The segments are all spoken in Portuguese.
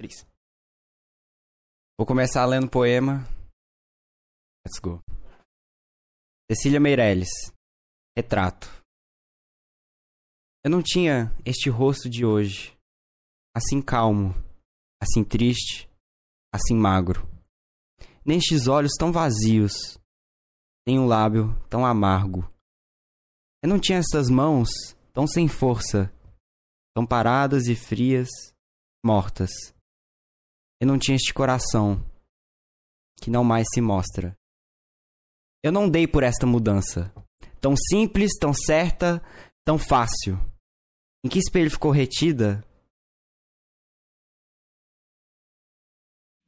Três. Vou começar lendo o poema. Let's go. Cecília Meirelles. Retrato. Eu não tinha este rosto de hoje. Assim calmo, assim triste, assim magro. Nem estes olhos tão vazios, nem um lábio tão amargo. Eu não tinha essas mãos tão sem força, tão paradas e frias, mortas. Eu não tinha este coração que não mais se mostra. Eu não dei por esta mudança, tão simples, tão certa, tão fácil. Em que espelho ficou retida?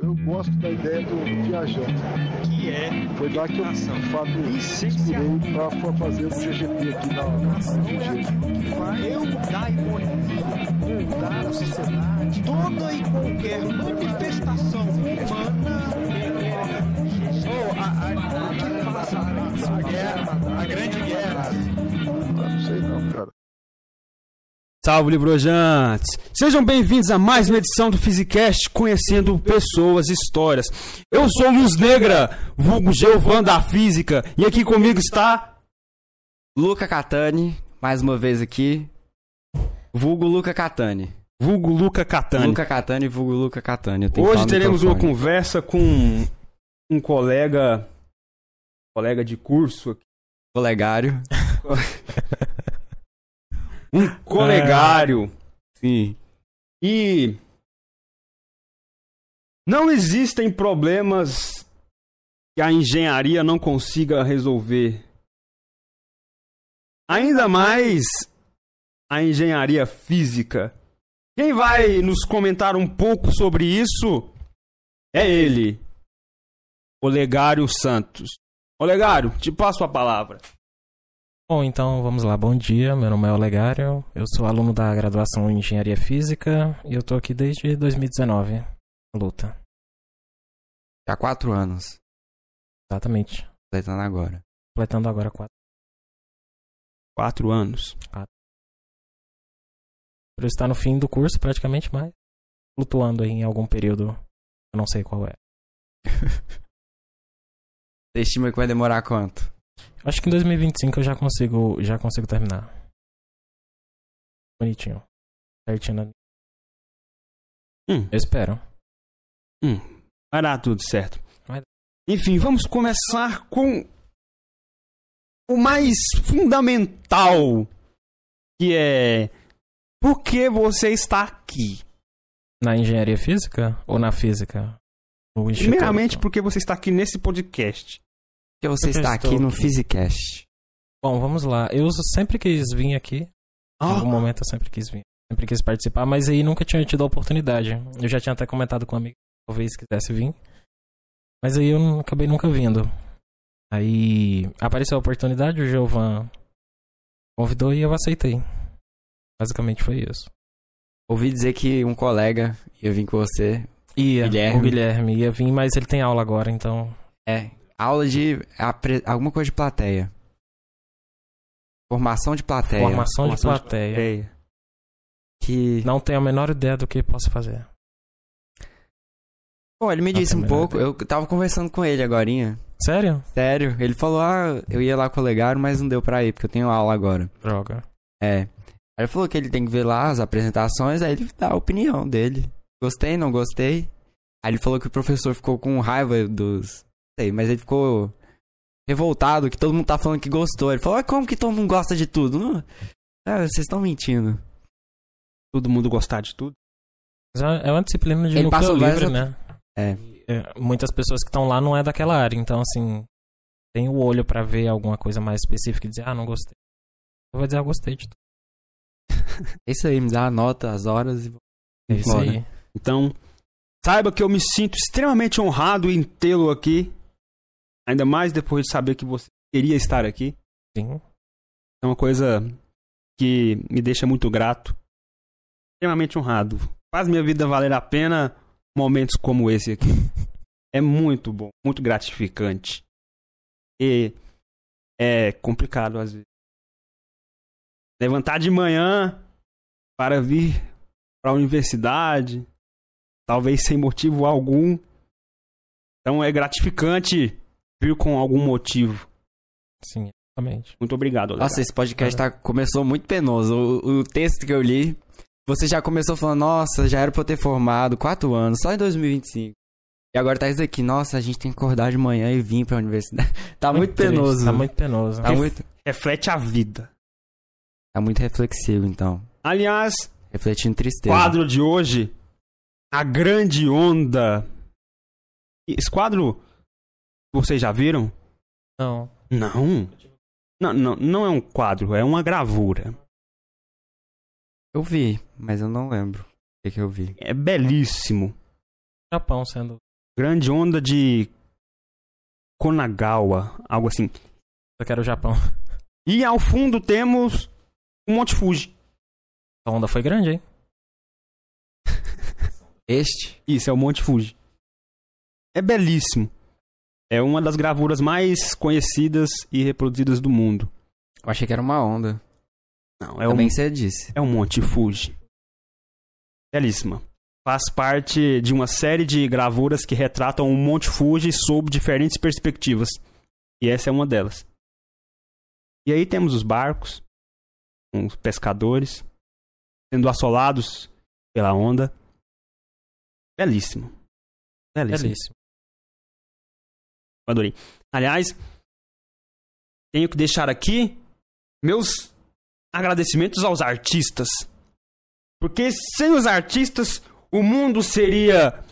Eu gosto da ideia do viajante. que é Foi lá que eu, de fato, inspirei para fazer o CGP aqui na, na UG. Eu da economia, moldar a sociedade, toda e qualquer manifestação humana. Ou a, a, que passa a guerra, a grande guerra. Ah, Não sei não, cara. Salve, Librojantes! Sejam bem-vindos a mais uma edição do Physicast Conhecendo Pessoas e Histórias. Eu sou Luz Negra, vulgo Geovan da Física, e aqui comigo está... Luca Catani, mais uma vez aqui. Vulgo Luca Catani. Vulgo Luca Catani. Luca Catani, vulgo Luca Catani. Hoje teremos uma conversa com um colega... Colega de curso aqui. Colegário. Um colegário. Sim. E não existem problemas que a engenharia não consiga resolver. Ainda mais a engenharia física. Quem vai nos comentar um pouco sobre isso é ele, Olegário Santos. Olegário, te passo a palavra. Bom, então vamos lá. Bom dia, meu nome é Olegário, eu sou aluno da graduação em Engenharia Física e eu tô aqui desde 2019, na luta. Há quatro anos. Exatamente. Completando agora. Completando agora quatro. Quatro anos. Por estar no fim do curso praticamente, mas flutuando aí em algum período, eu não sei qual é. Você estima que vai demorar quanto? Acho que em 2025 eu já consigo, já consigo terminar. Bonitinho. Certinho. na- Hum. Eu espero. Vai dar tudo certo. Vai dar. Enfim, vamos começar com o mais fundamental, que é por que você está aqui? Na engenharia física ou na física? Primeiramente, por que você está aqui nesse podcast? Porque você eu está aqui no. Physicast. Bom, vamos lá. Eu sempre quis vir aqui. Em Ah, algum momento eu sempre quis vir. Sempre quis participar, mas aí nunca tinha tido a oportunidade. Eu já tinha até comentado com um amigo que talvez quisesse vir. Mas aí eu não- acabei nunca vindo. Aí apareceu a oportunidade, o Giovan convidou e eu aceitei. Basicamente foi isso. Ouvi dizer que um colega ia vir com você. Ia, Guilherme. o Guilherme ia vir, mas ele tem aula agora, então. É. Aula de. apre- alguma coisa de plateia. Formação de plateia. Formação de Formação de plateia. ideia. Que. Não tenho a menor ideia do que posso fazer. Pô, ele me Não disse um pouco. Eu tava conversando com ele agorinha. Sério? Sério. Ele falou, ah, eu ia lá com o Legário, mas não deu pra ir, porque eu tenho aula agora. Droga. É. Aí ele falou que ele tem que ver lá as apresentações, aí ele dá a opinião dele. Gostei, não gostei. Aí ele falou que o professor ficou com raiva dos. Sei, mas ele ficou revoltado que todo mundo tá falando que gostou. Ele falou, ah, como que todo mundo gosta de tudo? Não... Ah, vocês estão mentindo. Todo mundo gostar de tudo. É é uma disciplina de Ele núcleo livre, né? É. É, Muitas pessoas que estão lá não é daquela área, então assim, tem o olho pra ver alguma coisa mais específica e dizer, ah, não gostei. Eu vou dizer, ah, gostei de tudo. É isso aí, me dá a nota, as horas e. É isso Bora. aí. Então, saiba que eu me sinto extremamente honrado em tê-lo aqui. Ainda mais depois de saber que você queria estar aqui. Sim. É uma coisa que me deixa muito grato. Extremamente honrado. Faz minha vida valer a pena momentos como esse aqui. É muito bom, muito gratificante. E é complicado às vezes. Levantar de manhã para vir para a universidade, talvez sem motivo algum. Então é gratificante vir com algum motivo. Sim, exatamente. Muito obrigado, Olegário. Nossa, esse podcast tá, começou muito penoso. O, o texto que eu li, você já começou falando, nossa, já era pra eu ter formado quatro anos, só em 2025. E agora tá isso aqui, nossa, a gente tem que acordar de manhã e vir pra universidade. Tá muito, triste, penoso. Tá muito penoso. Tá muito, Reflete a vida. tá muito reflexivo, então. Aliás, Refletindo tristeza. quadro de hoje, a grande onda. Esse quadro, vocês já viram? Não. Não. Não, não, não é um quadro, é uma gravura. Eu vi, mas eu não lembro o que, que eu vi. É belíssimo. Japão sendo. Grande onda de Konagawa, algo assim. Eu quero o Japão. E ao fundo temos o Monte Fuji. A onda foi grande, hein? Este? Isso, é o Monte Fuji. É belíssimo. É uma das gravuras mais conhecidas e reproduzidas do mundo. Eu achei que era uma onda. Não, é o, Também você disse. é o Monte Fuji. Belíssima. Faz parte de uma série de gravuras que retratam o Monte Fuji sob diferentes perspectivas. E essa é uma delas. E aí temos os barcos, os pescadores, sendo assolados pela onda. Belíssimo. Belíssimo. Belíssimo. Adorei. Aliás, tenho que deixar aqui meus agradecimentos aos artistas. Porque sem os artistas, o mundo seria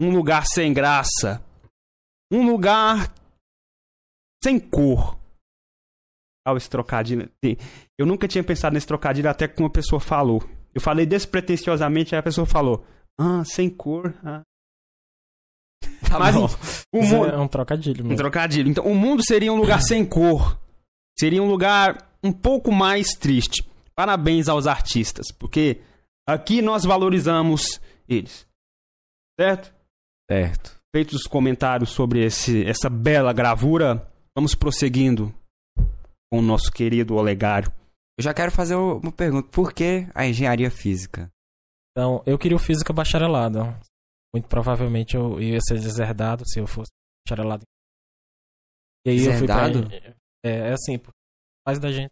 um lugar sem graça. Um lugar sem cor. Olha esse trocadilho. Eu nunca tinha pensado nesse trocadilho até que uma pessoa falou. Eu falei despretensiosamente, aí a pessoa falou: Ah, sem cor. Ah. Tá Mas bom. o Isso mundo. é um trocadilho Um mesmo. trocadilho. Então, o mundo seria um lugar sem cor. Seria um lugar um pouco mais triste. Parabéns aos artistas, porque aqui nós valorizamos eles. Certo? Certo. Feitos os comentários sobre esse, essa bela gravura, vamos prosseguindo com o nosso querido Olegário. Eu já quero fazer uma pergunta. Por que a engenharia física? Então, eu queria o física bacharelado. Muito provavelmente eu ia ser deserdado se eu fosse bacharelado. E aí eu fui pra... Deserdado? É, é assim, faz da gente.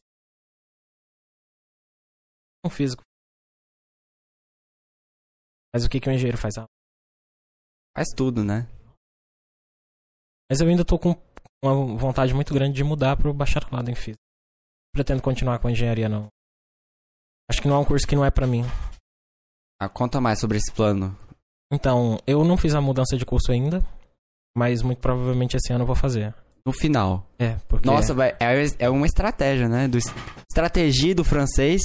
Um físico. Mas o que, que o engenheiro faz? Ah, Faz tudo, né? Mas eu ainda tô com uma vontade muito grande de mudar pro bacharelado em física. Pretendo continuar com a engenharia, não. Acho que não é um curso que não é pra mim. Ah, conta mais sobre esse plano. Então, eu não fiz a mudança de curso ainda, mas muito provavelmente esse ano eu vou fazer. No final. É, porque... Nossa, vai- é, é uma estratégia, né? Do, estratégia do francês.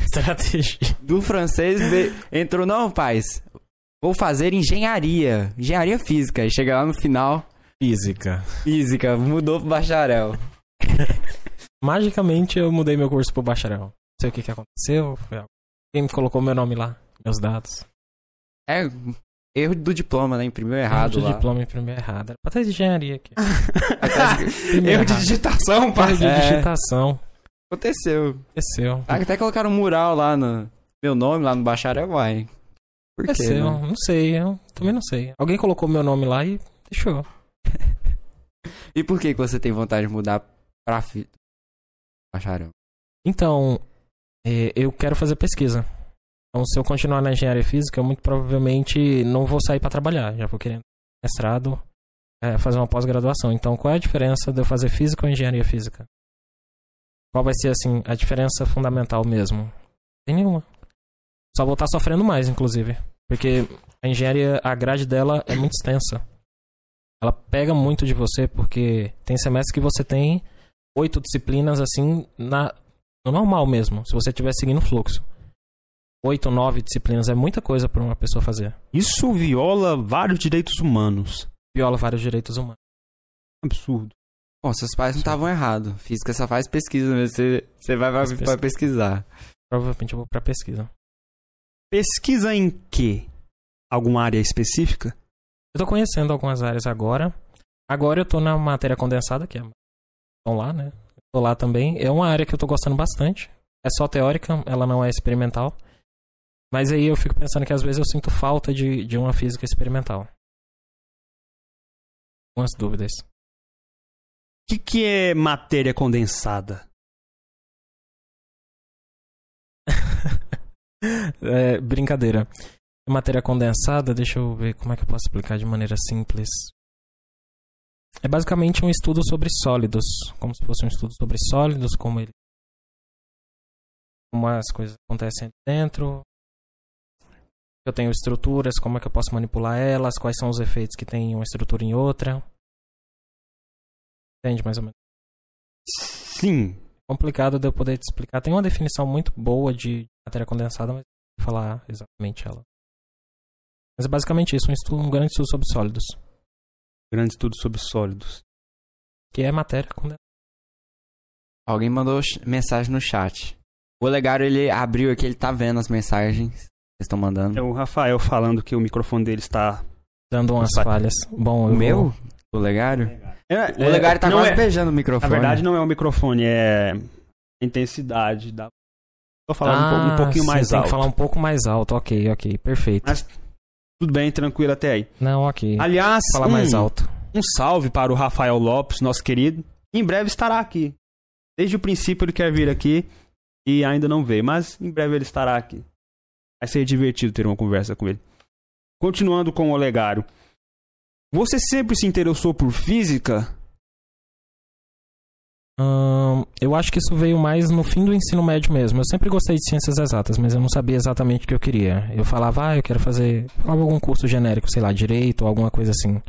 estratégia. Do francês veio- entrou, não, paz. Vou fazer engenharia. Engenharia física. E chega lá no final, Física. física. Mudou pro bacharel. Magicamente eu mudei meu curso pro bacharel. Não sei o que, que aconteceu. Quem me colocou meu nome lá? Meus dados. É, erro do diploma, né? Imprimiu errado Erro de lá. diploma imprimiu errado. Era pra ter engenharia aqui. Erro de digitação, pai. Erro de É. digitação. Aconteceu. Aconteceu. Até colocaram um mural lá no... Meu nome lá no bacharel, vai. Por quê, Aconteceu. né? Não sei, eu também não sei. Alguém colocou meu nome lá e deixou. E por que que você tem vontade de mudar pra fi... bacharel? Então, é, eu quero fazer pesquisa. Então, se eu continuar na engenharia física, eu muito provavelmente não vou sair para trabalhar. Já vou querendo mestrado, é, fazer uma pós-graduação. Então, qual é a diferença de eu fazer física ou engenharia física? Qual vai ser, assim, a diferença fundamental mesmo? Tem nenhuma. Só vou estar sofrendo mais, inclusive. Porque a engenharia, a grade dela é muito extensa. Ela pega muito de você, porque tem semestres que você tem oito disciplinas, assim, na, no normal mesmo, se você estiver seguindo o fluxo. Oito, nove disciplinas é muita coisa para uma pessoa fazer. Isso viola vários direitos humanos. Viola vários direitos humanos. Absurdo. Bom, seus pais não estavam errados. Física só faz pesquisa mesmo. Você, você vai, Faz vai pesquisar. Provavelmente eu vou para pesquisa. Pesquisa em quê? Alguma área específica? Eu tô conhecendo algumas áreas agora. Agora eu tô na matéria condensada, que é estão lá, né? Tô lá também. É uma área que eu tô gostando bastante. É só teórica, ela não é experimental. Mas aí eu fico pensando que às vezes eu sinto falta de, de uma física experimental. Umas dúvidas. O que, que é matéria condensada? É, brincadeira. Matéria condensada, deixa eu ver como é que eu posso explicar de maneira simples. É basicamente um estudo sobre sólidos, como se fosse um estudo sobre sólidos, como ele, como as coisas acontecem dentro. Eu tenho estruturas, como é que eu posso manipular elas, quais são os efeitos que tem uma estrutura em outra. Entende mais ou menos? Sim. Complicado de eu poder te explicar. Tem uma definição muito boa de matéria condensada, mas não vou falar exatamente ela. Mas é basicamente isso, um, estudo, um grande estudo sobre sólidos. Grande estudo sobre sólidos. Que é matéria condensada. Alguém mandou mensagem no chat. O Olegário, ele abriu aqui, ele tá vendo as mensagens estão mandando. É o Rafael falando que o microfone dele está. Dando umas falhas. Bom, O eu meu? vou- O Olegário? É, O Olegário tá não quase é- beijando o Na microfone. verdade, não é o microfone, é a intensidade da. Tô falando um, pouco- um Ah, pouquinho sim, mais tem alto. que falar um pouco mais alto. Ok, ok, perfeito. Mas- Tudo bem, tranquilo até aí. Não, ok. Aliás, falar um, mais alto. um salve para o Rafael Lopes, nosso querido. Em breve estará aqui. Desde o princípio ele quer vir aqui e ainda não veio, mas em breve ele estará aqui. Vai ser divertido ter uma conversa com ele. Continuando com o Olegário. Você sempre se interessou por física? Ahn, eu acho que isso veio mais no fim do ensino médio mesmo. Eu sempre gostei de ciências exatas, mas eu não sabia exatamente o que eu queria. Eu falava, ah, eu quero fazer. Falava algum curso genérico, sei lá, direito ou alguma coisa assim.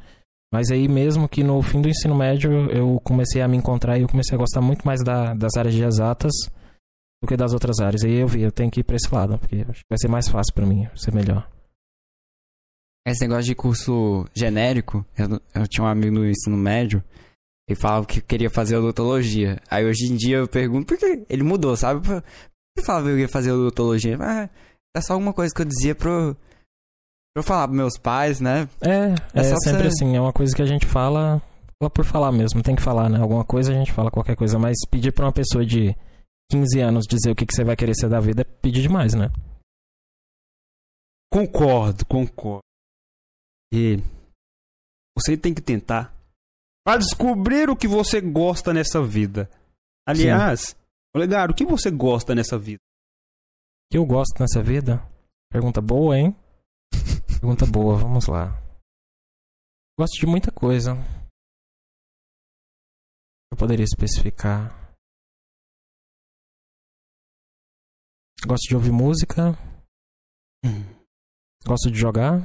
Mas aí mesmo que no fim do ensino médio eu comecei a me encontrar e eu comecei a gostar muito mais da- das áreas de exatas do que das outras áreas. Aí eu vi, eu tenho que ir pra esse lado, porque acho que vai ser mais fácil pra mim, vai ser melhor. Esse negócio de curso genérico, eu, eu tinha um amigo no ensino médio, ele falava que queria fazer odontologia. Aí hoje em dia eu pergunto por que ele mudou, sabe? Por que falava que eu ia fazer odontologia? Ah, é só alguma coisa que eu dizia pro, pra eu falar pros meus pais, né? É, É é, sempre você- assim, é uma coisa que a gente fala, fala por falar mesmo, tem que falar, né? Alguma coisa a gente fala qualquer coisa, mas pedir pra uma pessoa de 15 anos dizer o que, que você vai querer ser da vida é pedir demais, né? Concordo, concordo. E você tem que tentar para descobrir o que você gosta nessa vida. Aliás, Olegário, o que você gosta nessa vida? O que eu gosto nessa vida? Pergunta boa, hein? Pergunta boa, vamos lá. Gosto de muita coisa. Eu poderia especificar. Gosto de ouvir música. Gosto de jogar.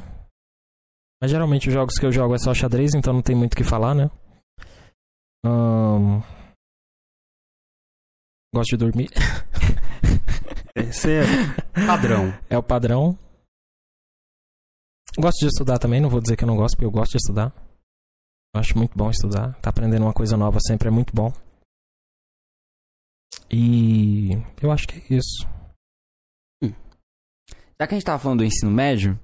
Mas geralmente os jogos que eu jogo é só xadrez, então não tem muito o que falar, né? Ahn, Gosto de dormir. Esse é padrão. É o padrão. Gosto de estudar também, não vou dizer que eu não gosto, porque eu gosto de estudar. Eu acho muito bom estudar. Tá aprendendo uma coisa nova sempre é muito bom. E eu acho que é isso. Já que a gente tava falando do ensino médio,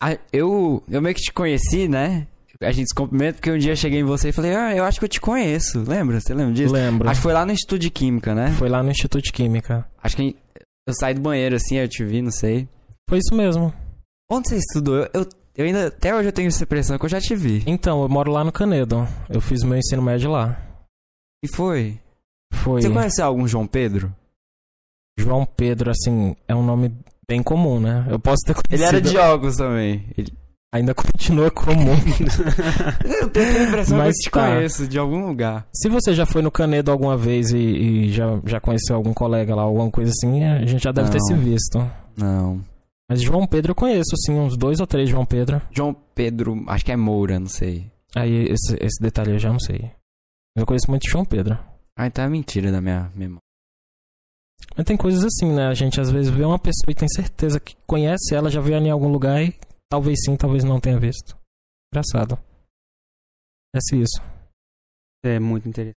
a- eu, eu meio que te conheci, né? A gente se cumprimenta porque um dia eu cheguei em você e falei, ah, eu acho que eu te conheço. Lembra? Você lembra disso? Lembro. Acho que foi lá no Instituto de Química, né? Foi lá no Instituto de Química. Acho que eu saí do banheiro assim, eu te vi, não sei. Foi isso mesmo. Onde você estudou? Eu, eu, eu ainda, até hoje eu tenho essa impressão que eu já te vi. Então, eu moro lá no Canedo. Eu fiz meu ensino médio lá. E foi? Foi Você conheceu algum João Pedro? João Pedro, assim, é um nome bem comum, né? Eu posso ter conhecido. Ele era de jogos também. Ele... Ainda continua comum. Eu tenho a impressão Mas que eu te tá. conheço de algum lugar. Se você já foi no Canedo alguma vez e, e já, já conheceu algum colega lá, alguma coisa assim, a gente já deve ter Não. se visto. Não. Mas João Pedro eu conheço, sim, uns dois ou três João Pedro. João Pedro, acho que é Moura, não sei. Aí esse, esse detalhe eu já não sei. Eu conheço muito João Pedro. Ah, então é mentira da minha memória. Mas tem coisas assim, né? A gente às vezes vê uma pessoa e tem certeza que conhece ela, já viu ela em algum lugar e talvez sim, talvez não tenha visto. Engraçado. É isso. É muito interessante.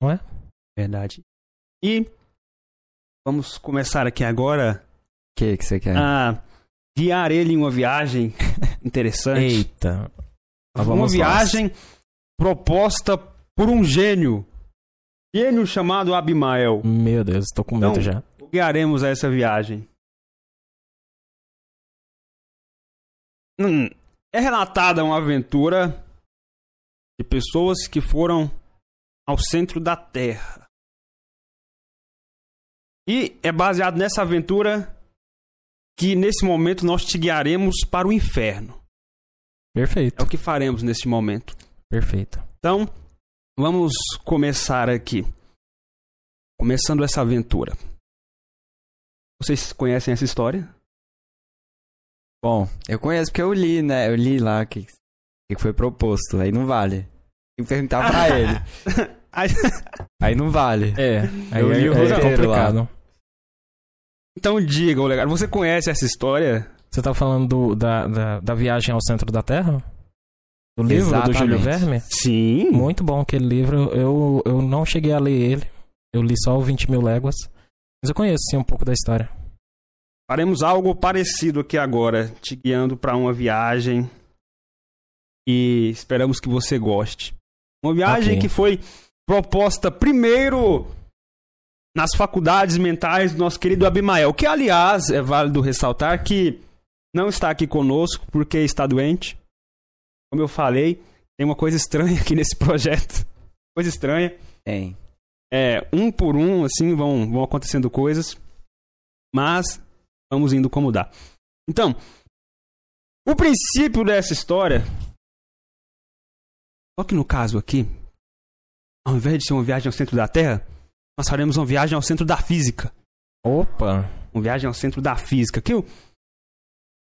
Não é? Verdade. E vamos começar aqui agora O que que você quer? a guiar ele em uma viagem interessante. Eita. Uma lá. viagem proposta por um gênio. Gênio chamado Abimael. Meu Deus, tô com medo Então- já. Guiaremos a essa viagem. hum, é relatada uma aventura de pessoas que foram ao centro da Terra. E é baseado nessa aventura que nesse momento nós te guiaremos para o inferno. Perfeito. É o que faremos neste momento. Perfeito. Então, vamos começar aqui. Começando essa aventura. Vocês conhecem essa história? Bom, eu conheço porque eu li, né? Eu li lá o que, que foi proposto. Aí não vale. Tem que perguntar pra ele. Aí- não vale. É, aí Eu é, li o é roteiro complicado. então diga, Olegário, você conhece essa história? Você tá falando do- da, da, da viagem ao centro da Terra? Do livro do Júlio Exatamente. Verme? Sim. Muito bom aquele livro. Eu, eu não cheguei a ler ele. Eu li só o 20 mil léguas. Mas eu conheço sim um pouco da história. Faremos algo parecido aqui agora, te guiando para uma viagem e esperamos que você goste. Uma viagem Ok. que foi proposta primeiro nas faculdades mentais do nosso querido Abimael, que aliás é válido ressaltar que não está aqui conosco porque está doente. Como eu falei, tem uma coisa estranha aqui nesse projeto. Coisa estranha. Tem. É, um por um, assim, vão, vão acontecendo coisas. Mas vamos indo como dá. Então, o princípio dessa história. Só que no caso aqui, ao invés de ser uma viagem ao centro da Terra, nós faremos uma viagem ao centro da física. Opa! Uma viagem ao centro da física, que eu,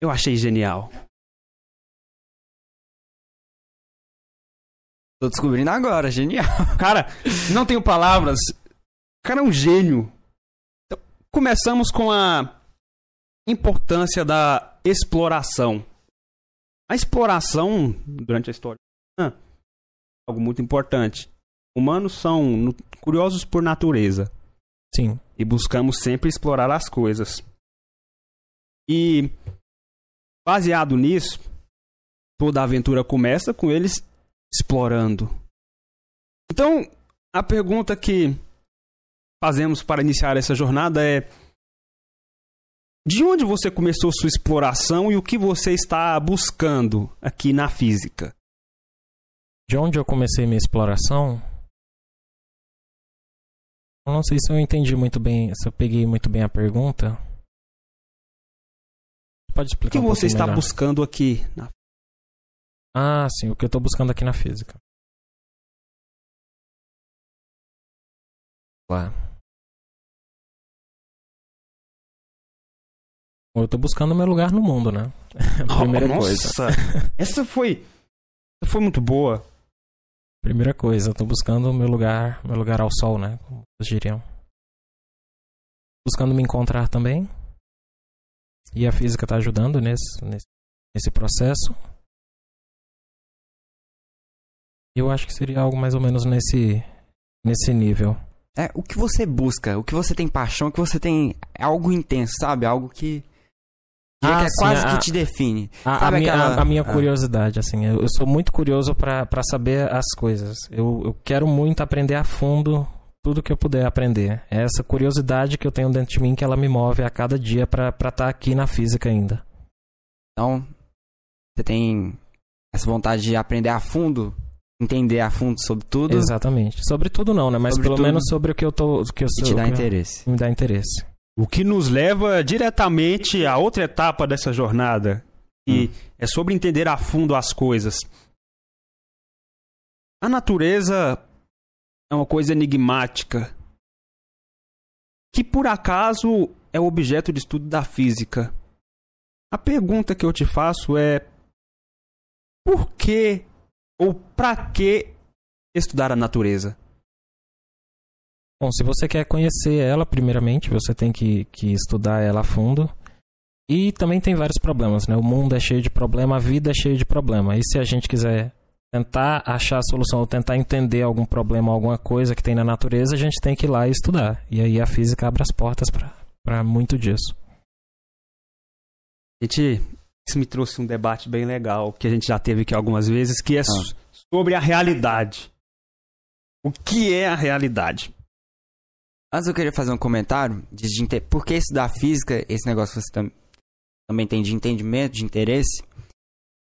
eu achei genial. Tô descobrindo agora, genial. Cara, não tenho palavras. O cara é um gênio. Então, começamos com a importância da exploração. A exploração, durante a história, é algo muito importante. Humanos são curiosos por natureza Sim. e buscamos sempre explorar as coisas. E baseado nisso, toda a aventura começa com eles explorando. Então, a pergunta que fazemos para iniciar essa jornada é: de onde você começou sua exploração e o que você está buscando aqui na física? De onde eu comecei minha exploração? Eu não sei se eu entendi muito bem, se eu peguei muito bem a pergunta. Pode O explicar que um você está melhor? buscando aqui na Ah, sim, o que eu tô buscando aqui na física. Lá. Eu tô buscando meu lugar no mundo, né? Primeira Oh, coisa. Nossa, essa foi essa foi muito boa. Primeira coisa, eu tô buscando meu lugar, meu lugar ao sol, né? Como vocês diriam. Buscando me encontrar também. E a física tá ajudando nesse, nesse, nesse processo. Eu acho que seria algo mais ou menos nesse, nesse nível. É, o que você busca, o que você tem paixão, o que você tem. É algo intenso, sabe? Algo que. que Ah, é sim, quase a- que te define. A, a minha, aquela- a- minha Ah. curiosidade, assim, eu, eu sou muito curioso pra pra saber as coisas. Eu, eu quero muito aprender a fundo tudo que eu puder aprender. É essa curiosidade que eu tenho dentro de mim que ela me move a cada dia pra estar aqui na física ainda. Então, você tem essa vontade de aprender a fundo, entender a fundo sobre tudo Exatamente. Sobre tudo não, né? Mas Sobre pelo tudo. menos sobre o que eu tô. Que eu e sou, te dá eu- interesse. me dá interesse. O que nos leva diretamente a outra etapa dessa jornada, e é sobre entender a fundo as coisas. A natureza é uma coisa enigmática, que por acaso é o objeto de estudo da física. A pergunta que eu te faço é: por que ou para que estudar a natureza? Bom, se você quer conhecer ela, primeiramente, você tem que, que estudar ela a fundo. E também tem vários problemas, né? O mundo é cheio de problema, a vida é cheia de problema. E se a gente quiser tentar achar a solução ou tentar entender algum problema, alguma coisa que tem na natureza, a gente tem que ir lá e estudar. E aí a física abre as portas para muito disso. Gente, isso me trouxe um debate bem legal, que a gente já teve aqui algumas vezes, que é so- sobre a realidade. O que é a realidade? Antes eu queria fazer um comentário de, de por que estudar física, esse negócio que você tam- também tem de entendimento, de interesse.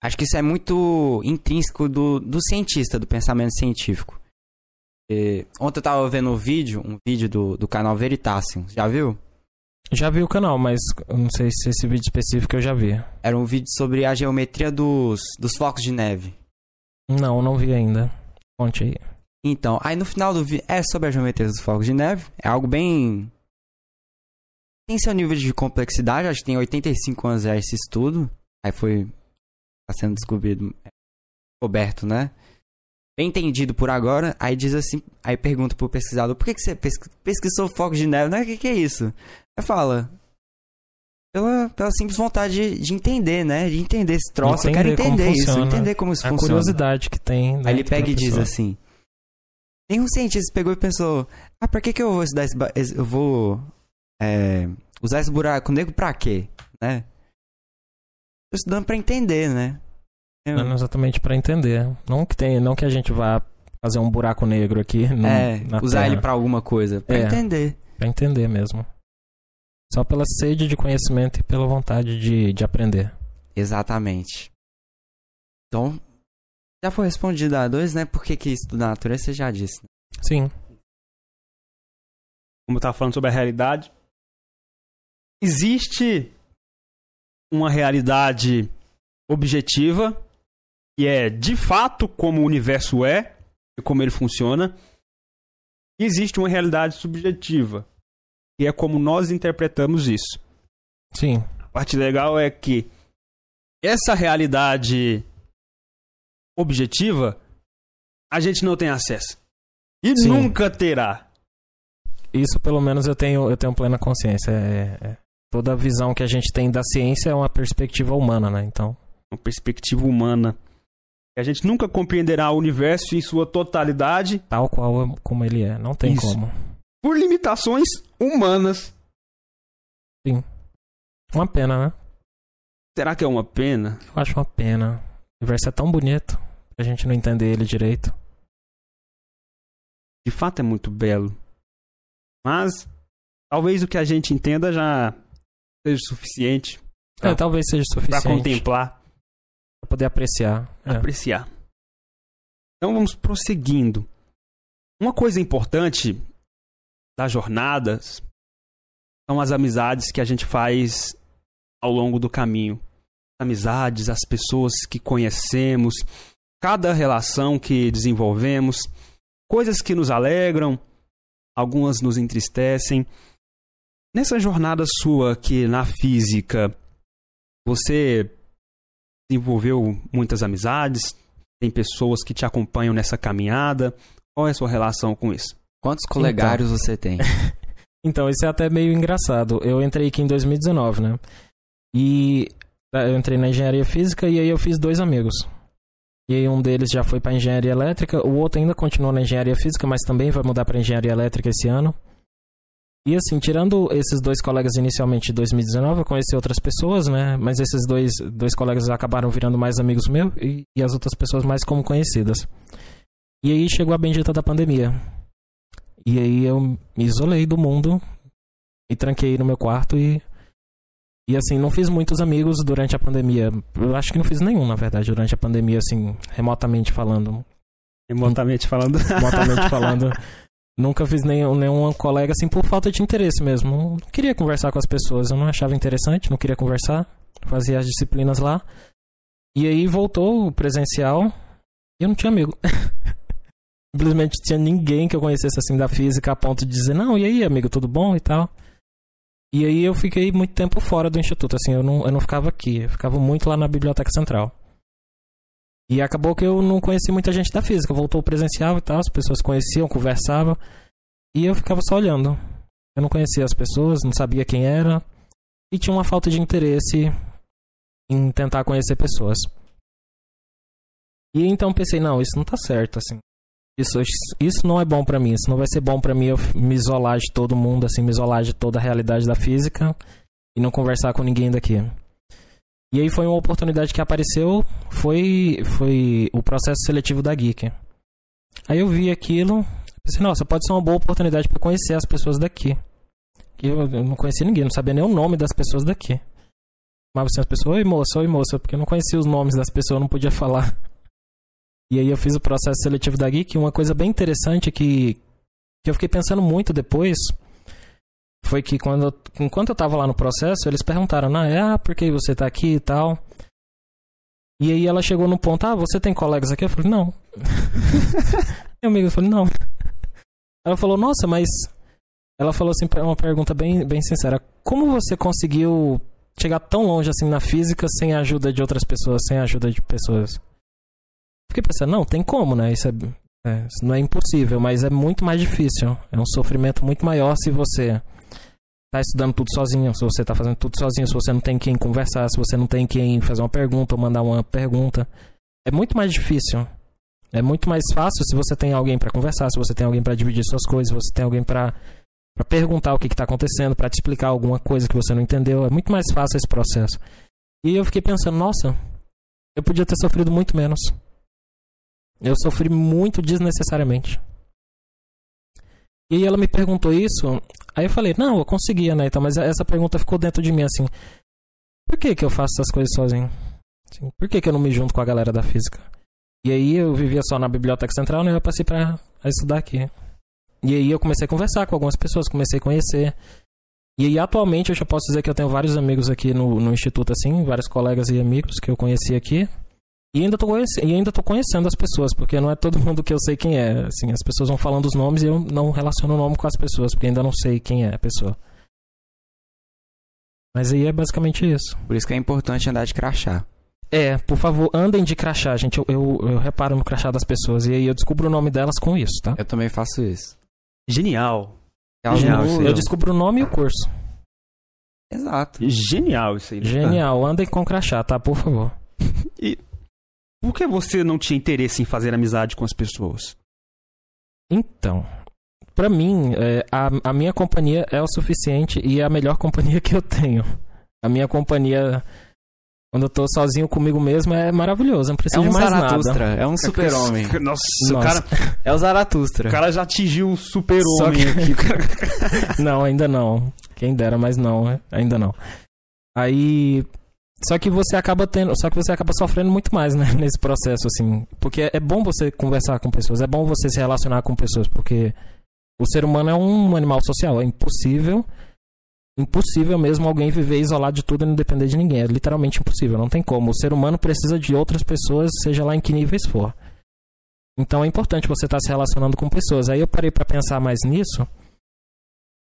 Acho que isso é muito intrínseco do, do cientista, do pensamento científico. E, ontem eu tava vendo um vídeo, um vídeo do, do canal Veritasium, já viu? Já vi o canal, mas não sei se esse vídeo específico eu já vi. Era um vídeo sobre a geometria dos, dos flocos de neve. Não, não vi ainda. Conte aí. Então, aí no final do vídeo é sobre a geometria dos flocos de neve. É algo bem. Tem seu nível de complexidade, acho que tem 85 anos já esse estudo. Aí foi. Tá sendo descobrido. Coberto, né? Bem entendido por agora. Aí diz assim. Aí pergunta pro pesquisador: por que, que você pesqui- pesquisou flocos de neve? Né? O que, que é isso? Aí fala. Pela, pela simples vontade de, de entender, né? De entender esse troço. eu quero Entender entender isso, funciona. entender como isso A funciona. curiosidade que tem. Aí ele pega e diz assim: Nenhum cientista pegou e pensou: Ah, pra que, que eu vou estudar esse. Eu vou. é, usar esse buraco negro pra quê? Né? Tô estudando pra entender, né? Eu- Não exatamente pra entender. Não que, tem, não que a gente vá fazer um buraco negro aqui no, é, usar Terra. ele pra alguma coisa. Pra É. entender. Pra entender mesmo. Só pela sede de conhecimento e pela vontade de, de aprender. Exatamente. Então, já foi respondido a dois, né? Por que, que estudar natureza você já disse. né? Sim. como eu tava falando sobre a realidade, existe uma realidade objetiva que é de fato como o universo é e como ele funciona. E existe uma realidade subjetiva, que é como nós interpretamos isso. Sim. A parte legal é que essa realidade objetiva a gente não tem acesso. E Sim. nunca terá. Isso pelo menos eu tenho, eu tenho plena consciência. É- é- toda a visão que a gente tem da ciência é uma perspectiva humana, né? Então. uma perspectiva humana. A gente nunca compreenderá o universo em sua totalidade Tal qual como ele é. Não tem Isso. como. por limitações humanas. Uma pena, né? Será que é uma pena? Eu acho uma pena. O universo é tão bonito. A gente não entender ele direito. De fato é muito belo. Mas talvez o que a gente entenda já seja suficiente É, Tá. talvez seja para suficiente contemplar, pra poder apreciar. É. apreciar. Então vamos prosseguindo. Uma coisa importante das jornadas são as amizades que a gente faz ao longo do caminho. Amizades, as pessoas que conhecemos, cada relação que desenvolvemos, coisas que nos alegram, algumas nos entristecem. Nessa jornada sua aqui na física, você desenvolveu muitas amizades? Tem pessoas que te acompanham nessa caminhada? Qual é a sua relação com isso? Quantos colegários você tem? Então, isso é até meio engraçado. Eu entrei aqui em 2019, né? E tá, eu entrei na engenharia física e aí eu fiz dois amigos. E aí um deles já foi para engenharia elétrica, o outro ainda continuou na engenharia física, mas também vai mudar para engenharia elétrica esse ano. E assim, tirando esses dois colegas inicialmente de 2019, eu conheci outras pessoas, né? Mas esses dois, dois colegas acabaram virando mais amigos meus e, e as outras pessoas mais como conhecidas. E aí chegou a bendita da pandemia. E aí eu me isolei do mundo e tranquei no meu quarto e. E assim, não fiz muitos amigos durante a pandemia. Eu acho que não fiz nenhum, na verdade, durante a pandemia, assim, remotamente falando. Remotamente falando. Remotamente falando. Nunca fiz nenhum, nenhum colega, assim, por falta de interesse mesmo. Não queria conversar com as pessoas, eu não achava interessante, não queria conversar. Fazia as disciplinas lá. E aí voltou o presencial e eu não tinha amigo. Simplesmente tinha ninguém que eu conhecesse assim da física a ponto de dizer, não, e aí, amigo, tudo bom e tal. E aí eu fiquei muito tempo fora do instituto, assim, eu não, eu não ficava aqui, eu ficava muito lá na biblioteca central. E acabou que eu não conheci muita gente da física, voltou presencial e tal, as pessoas conheciam, conversavam, e eu ficava só olhando. Eu não conhecia as pessoas, não sabia quem era, e tinha uma falta de interesse em tentar conhecer pessoas. E então pensei, não, isso não tá certo, assim. Isso, isso não é bom pra mim, isso não vai ser bom pra mim eu me isolar de todo mundo, assim, me isolar de toda a realidade da física e não conversar com ninguém daqui. E aí foi uma oportunidade que apareceu, foi, foi o processo seletivo da Geek. Aí eu vi aquilo, pensei, nossa, pode ser uma boa oportunidade para conhecer as pessoas daqui. E Eu, eu não conhecia ninguém, não sabia nem o nome das pessoas daqui. chamava assim as pessoas, oi moça, oi moça, porque eu não conhecia os nomes das pessoas, eu não podia falar. E aí eu fiz o processo seletivo da Geek, uma coisa bem interessante que, que eu fiquei pensando muito depois foi que quando enquanto eu tava lá no processo, eles perguntaram, ah, por que você tá aqui e tal. E aí ela chegou no ponto, ah, você tem colegas aqui? Eu falei, não. Meu amigo, eu falei, não. Ela falou, nossa, mas. Ela falou assim, uma pergunta bem, bem sincera. Como você conseguiu chegar tão longe assim na física sem a ajuda de outras pessoas, sem a ajuda de pessoas? Fiquei pensando, não, tem como, né? Isso, é, é, isso não é impossível, mas é muito mais difícil. É um sofrimento muito maior se você tá estudando tudo sozinho, se você tá fazendo tudo sozinho, se você não tem quem conversar, se você não tem quem fazer uma pergunta ou mandar uma pergunta. É muito mais difícil. É muito mais fácil se você tem alguém pra conversar, se você tem alguém pra dividir suas coisas, se você tem alguém pra perguntar o que, que tá acontecendo, pra te explicar alguma coisa que você não entendeu. É muito mais fácil esse processo. E eu fiquei pensando, nossa, eu podia ter sofrido muito menos. Eu sofri muito desnecessariamente. E aí ela me perguntou isso, aí eu falei, não, eu conseguia, né? Então, mas essa pergunta ficou dentro de mim assim. Por que que eu faço essas coisas sozinho? Assim, por que que eu não me junto com a galera da física? E aí eu vivia só na biblioteca central, né? Eu passei pra estudar aqui. E aí eu comecei a conversar com algumas pessoas, comecei a conhecer. E aí atualmente eu já posso dizer que eu tenho vários amigos aqui no, no instituto, assim, vários colegas e amigos que eu conheci aqui. E ainda, tô e ainda tô conhecendo as pessoas, porque não é todo mundo que eu sei quem é. Assim, as pessoas vão falando os nomes e eu não relaciono o nome com as pessoas, porque ainda não sei quem é a pessoa. Mas aí é basicamente isso. Por isso que é importante andar de crachá. É, por favor, andem de crachá, gente. Eu, eu, eu reparo no crachá das pessoas e aí eu descubro o nome delas com isso, tá? Eu também faço isso. Genial. Elas Genial, eu ó. descubro o nome e o curso. Exato. Genial isso aí. né? Genial, andem com crachá, tá? Por favor. Por que você não tinha interesse em fazer amizade com as pessoas? Então, pra mim, é, a, a minha companhia é o suficiente e é a melhor companhia que eu tenho. A minha companhia, quando eu tô sozinho comigo mesmo, é maravilhoso. Não É preciso um de mais Zaratustra, nada. é um super-homem. Nossa, Nossa. O, cara, É o Zaratustra. o cara já atingiu o super-homem que- aqui. Não, ainda não. Quem dera, mas não, né? ainda não. Aí. Só que você acaba tendo. Só que você acaba sofrendo muito mais, né? Nesse processo, assim. Porque é bom você conversar com pessoas, é bom você se relacionar com pessoas, porque o ser humano é um animal social. É impossível. Impossível mesmo alguém viver isolado de tudo e não depender de ninguém. É literalmente impossível, não tem como. O ser humano precisa de outras pessoas, seja lá em que níveis for. Então é importante você estar se relacionando com pessoas. Aí eu parei pra pensar mais nisso.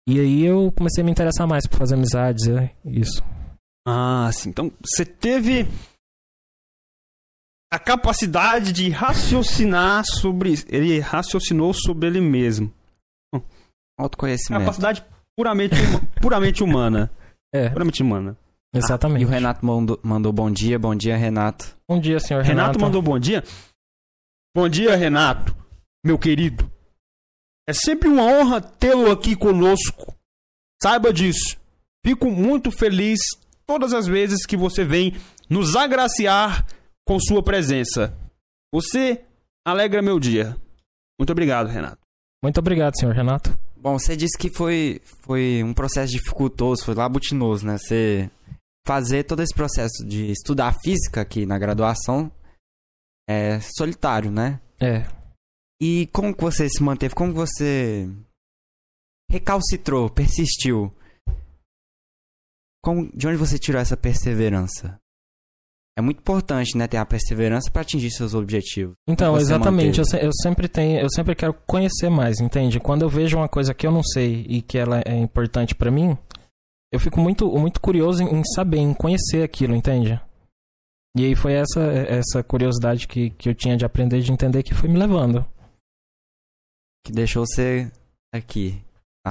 E aí eu comecei a me interessar mais por fazer amizades, é isso. Ah, sim. Então, você teve a capacidade de raciocinar sobre. Ele raciocinou sobre ele mesmo. Autoconhecimento. Capacidade puramente, huma- puramente humana. É, Puramente humana. exatamente. E o Renato mandou, mandou bom dia, bom dia, Renato. Bom dia, senhor Renato, Renato. mandou bom dia. Bom dia, Renato, meu querido. É sempre uma honra tê-lo aqui conosco. Saiba disso. Fico muito feliz todas as vezes que você vem nos agraciar com sua presença. Você alegra meu dia. Muito obrigado, Renato. Muito obrigado, senhor Renato. Bom, você disse que foi, foi um processo dificultoso, foi labutinoso, né? Você fazer todo esse processo de estudar física aqui na graduação é solitário, né? É. E como que você se manteve? Como que você recalcitrou, persistiu? Como, de onde você tirou essa perseverança? É muito importante, né, ter a perseverança para atingir seus objetivos. Então, exatamente. Eu, se- eu sempre tenho, eu sempre quero conhecer mais, entende? Quando eu vejo uma coisa que eu não sei e que ela é importante pra mim, eu fico muito, muito curioso em, em saber, em conhecer aquilo, entende? E aí foi essa, essa curiosidade que, que eu tinha de aprender, de entender que foi me levando. Que deixou você aqui.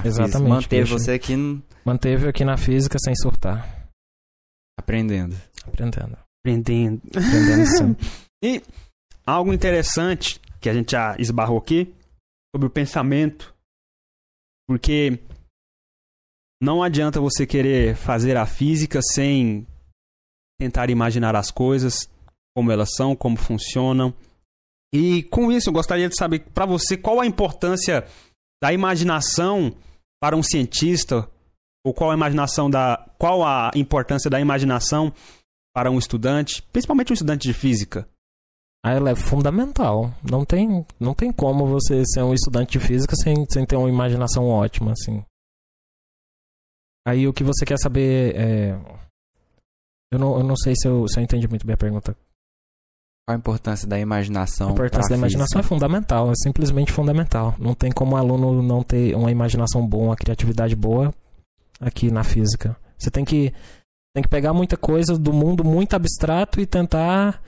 Na Exatamente, física. Manteve você aqui Manteve aqui na física sem surtar, aprendendo. aprendendo. Aprendendo. Aprendendo sempre. E algo interessante que a gente já esbarrou aqui sobre o pensamento. Porque não adianta você querer fazer a física sem tentar imaginar as coisas, como elas são, como funcionam. E com isso eu gostaria de saber para você qual a importância da imaginação para um cientista Ou qual a imaginação da. Qual a importância da imaginação para um estudante, principalmente um estudante de física? Ah, ela é fundamental. Não tem, não tem como você ser um estudante de física sem, sem ter uma imaginação ótima, assim. Aí o que você quer saber é. Eu não, eu não sei se eu, se eu entendi muito bem a pergunta. Qual a importância da imaginação? A importância da imaginação é fundamental, é simplesmente fundamental. Não tem como o aluno não ter uma imaginação boa, uma criatividade boa aqui na física. Você tem que, tem que pegar muita coisa do mundo muito abstrato e tentar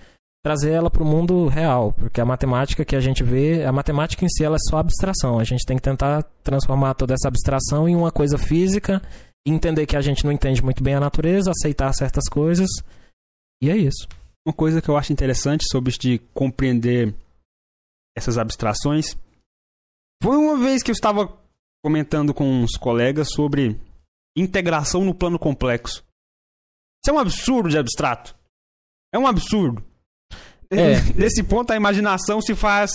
trazer ela para o mundo real, porque a matemática que a gente vê, a matemática em si ela é só abstração. A gente tem que tentar transformar toda essa abstração em uma coisa física, entender que a gente não entende muito bem a natureza, aceitar certas coisas. E é isso. Uma coisa que eu acho interessante sobre de compreender essas abstrações foi uma vez que eu estava comentando com uns colegas sobre integração no plano complexo. Isso é um absurdo de abstrato. É um absurdo. É. Nesse ponto, a imaginação se faz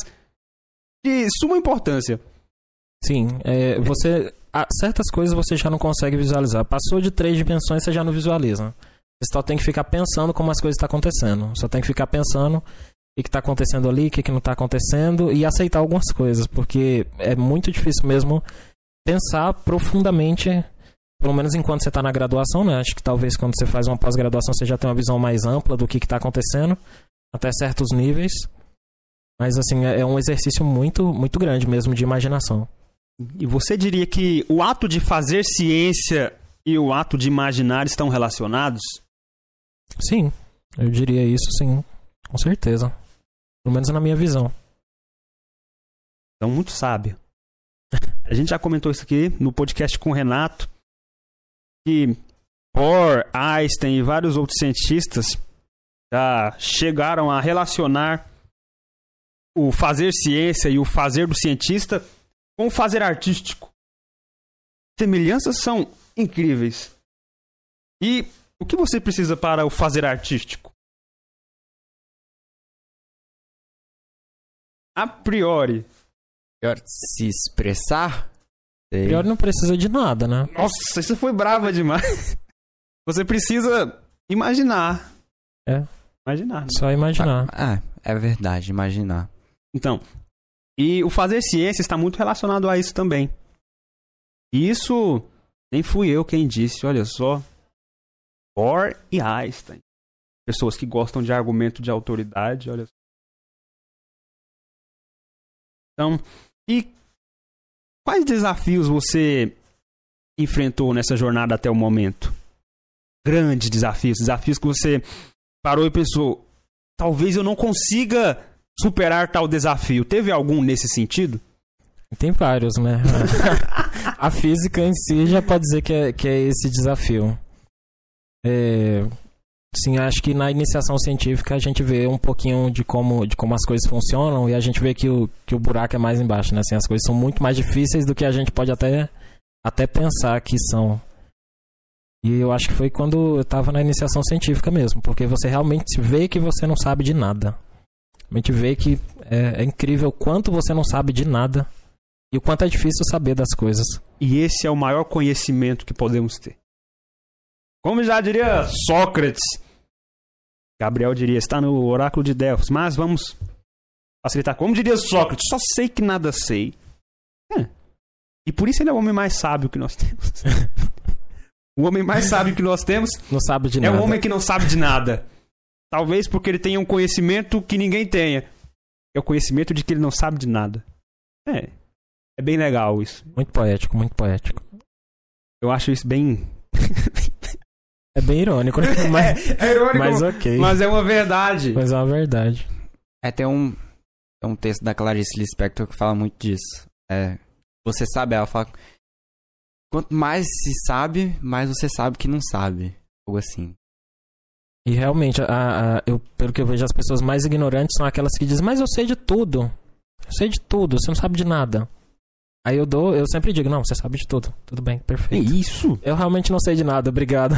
de suma importância. Sim, é, você certas coisas você já não consegue visualizar. Passou de três dimensões, você já não visualiza. Você só tem que ficar pensando como as coisas estão acontecendo. Só tem que ficar pensando o que está acontecendo ali, o que, que não está acontecendo e aceitar algumas coisas, porque é muito difícil mesmo pensar profundamente, pelo menos enquanto você está na graduação, né? Acho que talvez quando você faz uma pós-graduação você já tem uma visão mais ampla do que está acontecendo, até certos níveis. Mas assim, é é um exercício muito, muito grande mesmo de imaginação. E você diria que o ato de fazer ciência e o ato de imaginar estão relacionados? Sim, eu diria isso sim, com certeza. Pelo menos na minha visão. Então, muito sábio. A gente já comentou isso aqui no podcast com o Renato, que Bohr, Einstein e vários outros cientistas já chegaram a relacionar o fazer ciência e o fazer do cientista com o fazer artístico. Semelhanças são incríveis. E o que você precisa para o fazer artístico? A priori, Melhor se expressar? Sei. Pior não precisa de nada, né? Nossa, isso foi brava demais. Você precisa imaginar. É. Imaginar. né? Só imaginar. Ah, é verdade, imaginar. Então, e o fazer ciência está muito relacionado a isso também. E isso nem fui eu quem disse, olha só. Bohr e Einstein. Pessoas que gostam de argumento de autoridade, olha só. Então, e quais desafios você enfrentou nessa jornada até o momento? Grandes desafios, desafios que você parou e pensou, talvez eu não consiga superar tal desafio. Teve algum nesse sentido? Tem vários, né? a física em si já pode dizer que é, que é esse desafio. É, sim, acho que na iniciação científica a gente vê um pouquinho de como, de como as coisas funcionam e a gente vê que o, que o buraco é mais embaixo, né? Assim, as coisas são muito mais difíceis do que a gente pode até, até pensar que são. E eu acho que foi quando eu tava na iniciação científica mesmo, porque você realmente vê que você não sabe de nada. Realmente vê que é, é incrível o quanto você não sabe de nada e o quanto é difícil saber das coisas. E esse é o maior conhecimento que podemos ter. Como já diria Sócrates, Gabriel diria, está no oráculo de Delfos, mas vamos facilitar. Como diria Sócrates, só sei que nada sei. É. E por isso ele é o homem mais sábio que nós temos. o homem mais sábio que nós temos Não sabe de é nada. um homem que não sabe de nada. Talvez porque ele tenha um conhecimento que ninguém tenha. É o conhecimento de que ele não sabe de nada. É. É bem legal isso. Muito poético, muito poético. Eu acho isso bem. É bem irônico, né? Mas, é irônico, mas ok. mas é uma verdade. Mas é uma verdade. É, tem um, um texto da Clarice Lispector que fala muito disso. É, você sabe, ela fala... Quanto mais se sabe, mais você sabe que não sabe. Algo assim. E realmente, a, a- eu, pelo que eu vejo, as pessoas mais ignorantes são aquelas que dizem, mas eu sei de tudo. Eu sei de tudo, você não sabe de nada. Aí eu dou, eu sempre digo, não, você sabe de tudo. Tudo bem, É perfeito. isso. Eu realmente não sei de nada, obrigado.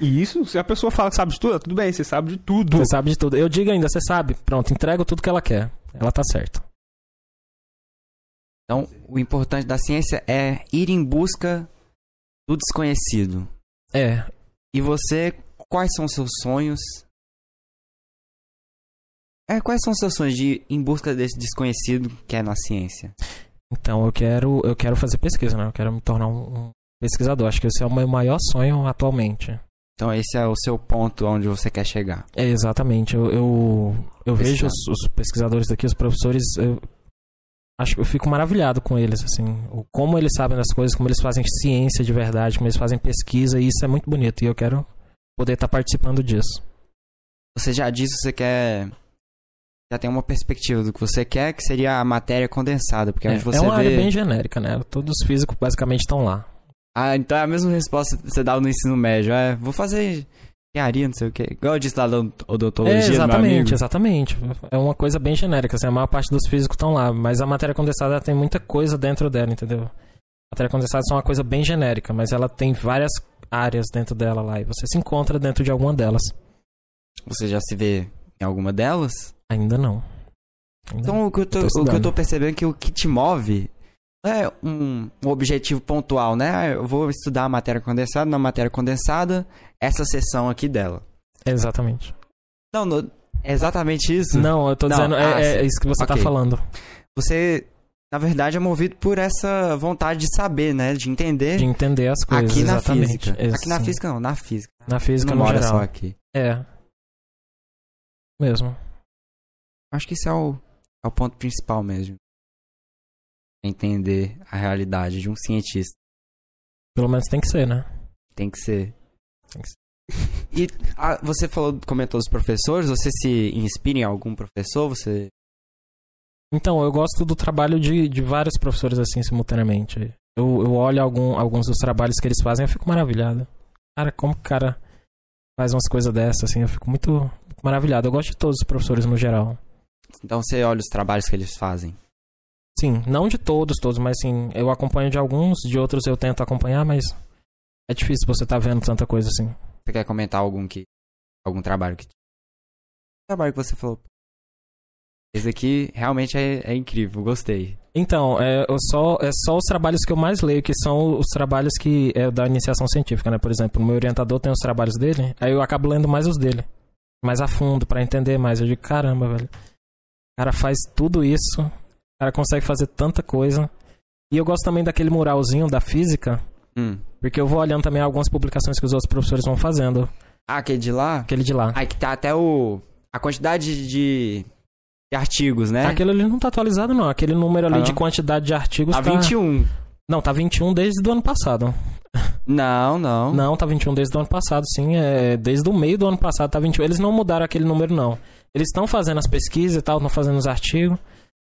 E isso, se a pessoa fala que sabe de tudo, tudo bem, você sabe de tudo. Você sabe de tudo. Eu digo ainda, você sabe. Pronto, entrego tudo que ela quer. Ela tá certa. Então, o importante da ciência é ir em busca do desconhecido. É, E você, quais são os seus sonhos? É, quais são os seus sonhos de em busca desse desconhecido que é na ciência? Então eu quero, eu quero fazer pesquisa, né? Eu quero me tornar um, um pesquisador. Acho que esse é o meu maior sonho atualmente. Então esse é o seu ponto onde você quer chegar. É, exatamente. Eu, eu, eu vejo os, os pesquisadores daqui, os professores, eu acho que eu fico maravilhado com eles, assim, o, como eles sabem das coisas, como eles fazem ciência de verdade, como eles fazem pesquisa, e isso é muito bonito. E eu quero poder estar participando disso. Você já disse que você quer já tem uma perspectiva do que você quer, que seria a matéria condensada, porque É, onde você é uma vê área bem genérica, né? Todos os físicos basicamente estão lá. Ah, então é a mesma resposta que você dá no ensino médio. É, vou fazer engenharia, não sei o quê. Igual eu disse lá da odontologia É, exatamente, exatamente. É uma coisa bem genérica, assim, a maior parte dos físicos estão lá, mas a matéria condensada tem muita coisa dentro dela, entendeu? A matéria condensada é uma coisa bem genérica, mas ela tem várias áreas dentro dela lá, e você se encontra dentro de alguma delas. Você já se vê em alguma delas? Ainda não. Ainda Então o que eu tô, Eu tô o que eu tô percebendo é que o que te move não é um, um objetivo pontual, né? Ah, eu vou estudar a matéria condensada, na matéria condensada, essa sessão aqui dela. Exatamente. Não, no- é exatamente isso. Não, eu tô Não, dizendo, é, ah, é sim. isso que você tá Ok. falando. Você, na verdade, é movido por essa vontade de saber, né? De entender De entender as coisas, aqui na exatamente. física. Ex- Aqui na sim. física não, na física. Na física não no mora geral. só aqui. É. Mesmo. Acho que isso é o, é o ponto principal mesmo. Entender a realidade de um cientista. Pelo menos tem que ser, né? Tem que ser. Tem que ser. E ah, você falou, comentou dos professores, você se inspira em algum professor? Você. Então, eu gosto do trabalho de, de vários professores assim simultaneamente. Eu, eu olho algum, alguns dos trabalhos que eles fazem e eu fico maravilhado. Cara, como que o cara faz umas coisas dessas, assim, eu fico muito, muito maravilhado. Eu gosto de todos os professores no geral. Então você olha os trabalhos que eles fazem. Sim, não de todos, todos, mas sim, eu acompanho de alguns, de outros eu tento acompanhar, mas é difícil você tá vendo tanta coisa assim. Você quer comentar algum que. algum trabalho que. Trabalho que você falou. Esse aqui realmente é, é incrível, gostei. Então, é, eu só, é só os trabalhos que eu mais leio, que são os trabalhos que é da iniciação científica, né? Por exemplo, o meu orientador tem os trabalhos dele, aí eu acabo lendo mais os dele. Mais a fundo, pra entender mais. Eu digo, caramba, velho. O cara faz tudo isso, o cara consegue fazer tanta coisa. E eu gosto também daquele muralzinho da física, Hum. porque eu vou olhando também algumas publicações que os outros professores vão fazendo. Ah, aquele de lá? Aquele de lá. Aí que tá até o. A quantidade de. de artigos, né? Aquele ali não tá atualizado, não. Aquele número ali Ah, de quantidade de artigos A tá... 21. Não, tá 21 desde o ano passado. Não, não. Não, tá 21 desde o ano passado, sim. É, desde o meio do ano passado tá 21. Eles não mudaram aquele número, não. Eles estão fazendo as pesquisas e tal, estão fazendo os artigos.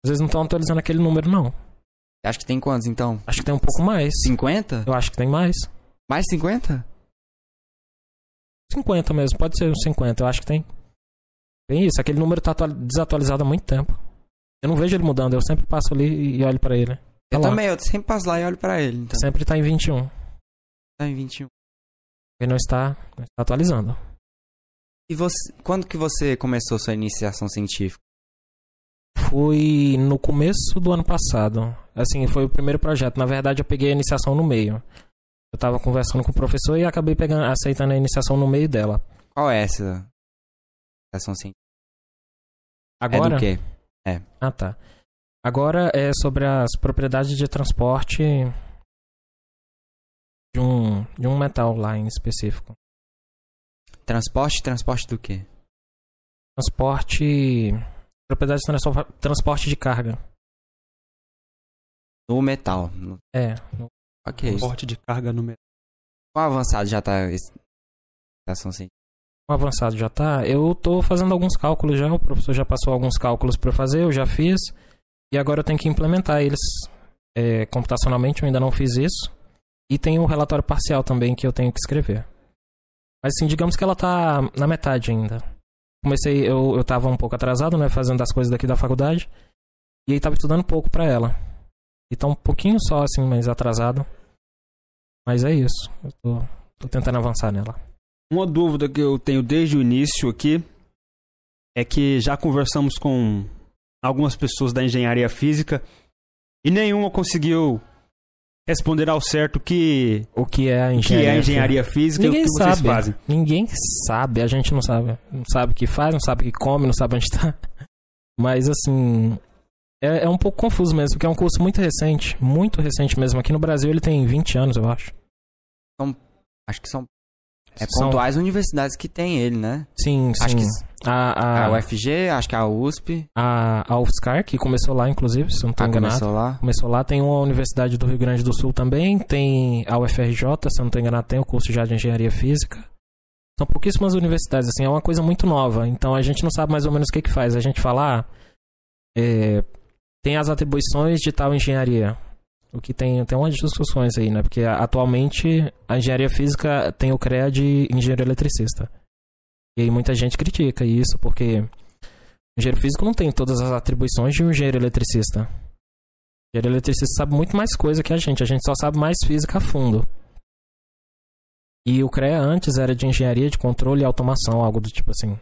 Às vezes não estão atualizando aquele número, não. Acho que tem quantos então? Acho que tem um pouco mais. 50? Eu acho que tem mais. Mais 50? 50 mesmo, pode ser uns 50, eu acho que tem. Tem isso, aquele número tá atua- desatualizado há muito tempo. Eu não vejo ele mudando, eu sempre passo ali e olho pra ele. Tá Eu lá. também, eu sempre passo lá e olho pra ele. Então. Sempre tá em 21. Tá em 21. Ele não está, não está atualizando. E você, quando que você começou sua iniciação científica? Foi no começo do ano passado. Assim, foi o primeiro projeto. Na verdade, eu peguei a iniciação no meio. Eu tava conversando com o professor e acabei pegando, aceitando a iniciação no meio dela. Qual é essa iniciação científica? Agora. É do quê? Ah, tá. Agora é sobre as propriedades de transporte de um, de um metal lá em específico. Transporte, transporte do quê? Transporte. Propriedades de transfor- transporte de carga. No metal. No- É. no- Ok. Porte de carga no metal. Qual avançado já tá iniciação científica? O avançado já tá. Eu tô fazendo alguns cálculos já. O professor já passou alguns cálculos pra eu fazer, eu já fiz. E agora eu tenho que implementar eles é, computacionalmente. Eu ainda não fiz isso. E tem o relatório parcial também que eu tenho que escrever. Mas assim, digamos que ela tá na metade ainda. Comecei, eu, eu tava um pouco atrasado, né? Fazendo as coisas daqui da faculdade. E aí tava estudando pouco pra ela. E tá um pouquinho só, assim, mais atrasado. Mas é isso. Eu tô, tô tentando avançar nela. Uma dúvida que eu tenho desde o início aqui é que já conversamos com algumas pessoas da engenharia física e nenhuma conseguiu responder ao certo que, O que é a que engenharia? é a engenharia física e o Ninguém que vocês sabe. fazem. Ninguém sabe, a gente não sabe. Não sabe o que faz, não sabe o que come, não sabe onde tá. Mas assim. É, é um pouco confuso mesmo, porque é um curso muito recente, muito recente mesmo. Aqui no Brasil ele tem 20 anos, eu acho. Acho que são é São- pontuais universidades que tem ele, né? Sim, sim. Acho que A, a a, UFG, acho que a USP a, a UFSCar, que começou lá, inclusive, se não tô ah, enganado. começou lá. Começou lá, tem uma Universidade do Rio Grande do Sul também, tem a UFRJ, se não tô enganado, tem o curso já de Engenharia Física. São pouquíssimas universidades, assim, é uma coisa muito nova. Então a gente não sabe mais ou menos o que que faz. A gente fala, ah, é, tem as atribuições de tal engenharia. O que tem, tem umas discussões aí, né? Porque atualmente a engenharia física tem o CREA de engenheiro eletricista. E aí muita gente critica isso, porque o engenheiro físico não tem todas as atribuições de um engenheiro eletricista. O engenheiro eletricista sabe muito mais coisa que a gente, a gente só sabe mais física a fundo. E o CREA antes era de engenharia de controle e automação, algo do tipo assim.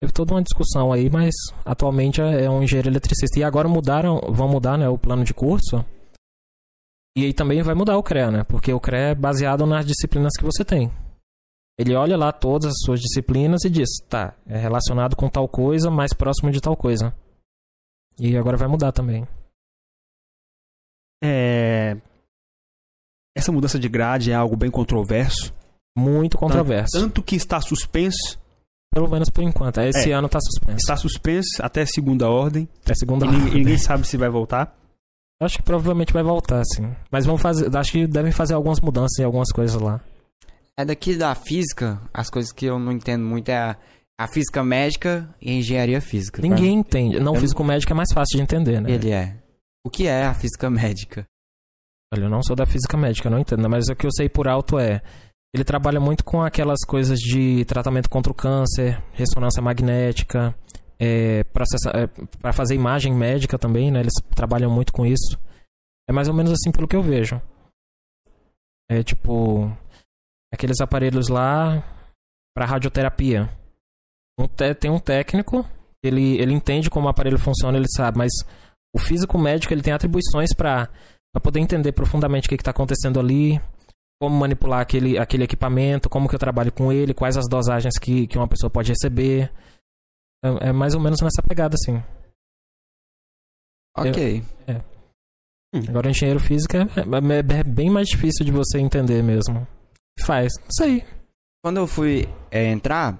Teve toda uma discussão aí, mas atualmente é é um engenheiro eletricista. E agora mudaram, vão mudar né, o plano de curso. E aí também vai mudar o CREA, né? Porque o CREA é baseado nas disciplinas que você tem. Ele olha lá todas as suas disciplinas e diz, tá, é relacionado com tal coisa, mais próximo de tal coisa. E agora vai mudar também. É, Essa mudança de grade é algo bem controverso. Muito controverso. Tanto que está suspenso, Pelo menos por enquanto. Esse É. ano tá suspenso. está suspenso até segunda ordem. É segunda E ninguém, ordem. ninguém sabe se vai voltar. Acho que provavelmente vai voltar, sim. Mas vão fazer. Acho que devem fazer algumas mudanças em algumas coisas lá. É daqui da física, as coisas que eu não entendo muito é a, a física médica e a engenharia física. Ninguém entende. Não, Eu- físico médico é mais fácil de entender, né? Ele é. O que é a física médica? Olha, eu não sou da física médica, não entendo. Mas o que eu sei por alto é. Ele trabalha muito com aquelas coisas de tratamento contra o câncer, ressonância magnética, é, processa, é, para fazer imagem médica também, né? Eles trabalham muito com isso. É mais ou menos assim pelo que eu vejo. É tipo. Aqueles aparelhos lá para radioterapia. Um te- tem um técnico, ele, ele entende como o aparelho funciona, ele sabe, mas o físico médico ele tem atribuições para para poder entender profundamente o que está acontecendo ali, como manipular aquele, aquele equipamento, como que eu trabalho com ele, quais as dosagens que, que uma pessoa pode receber. É, é mais ou menos nessa pegada, assim. Ok. Agora, o engenheiro físico é, é- é bem mais difícil de você entender mesmo. Faz, não sei. Quando eu fui é, entrar,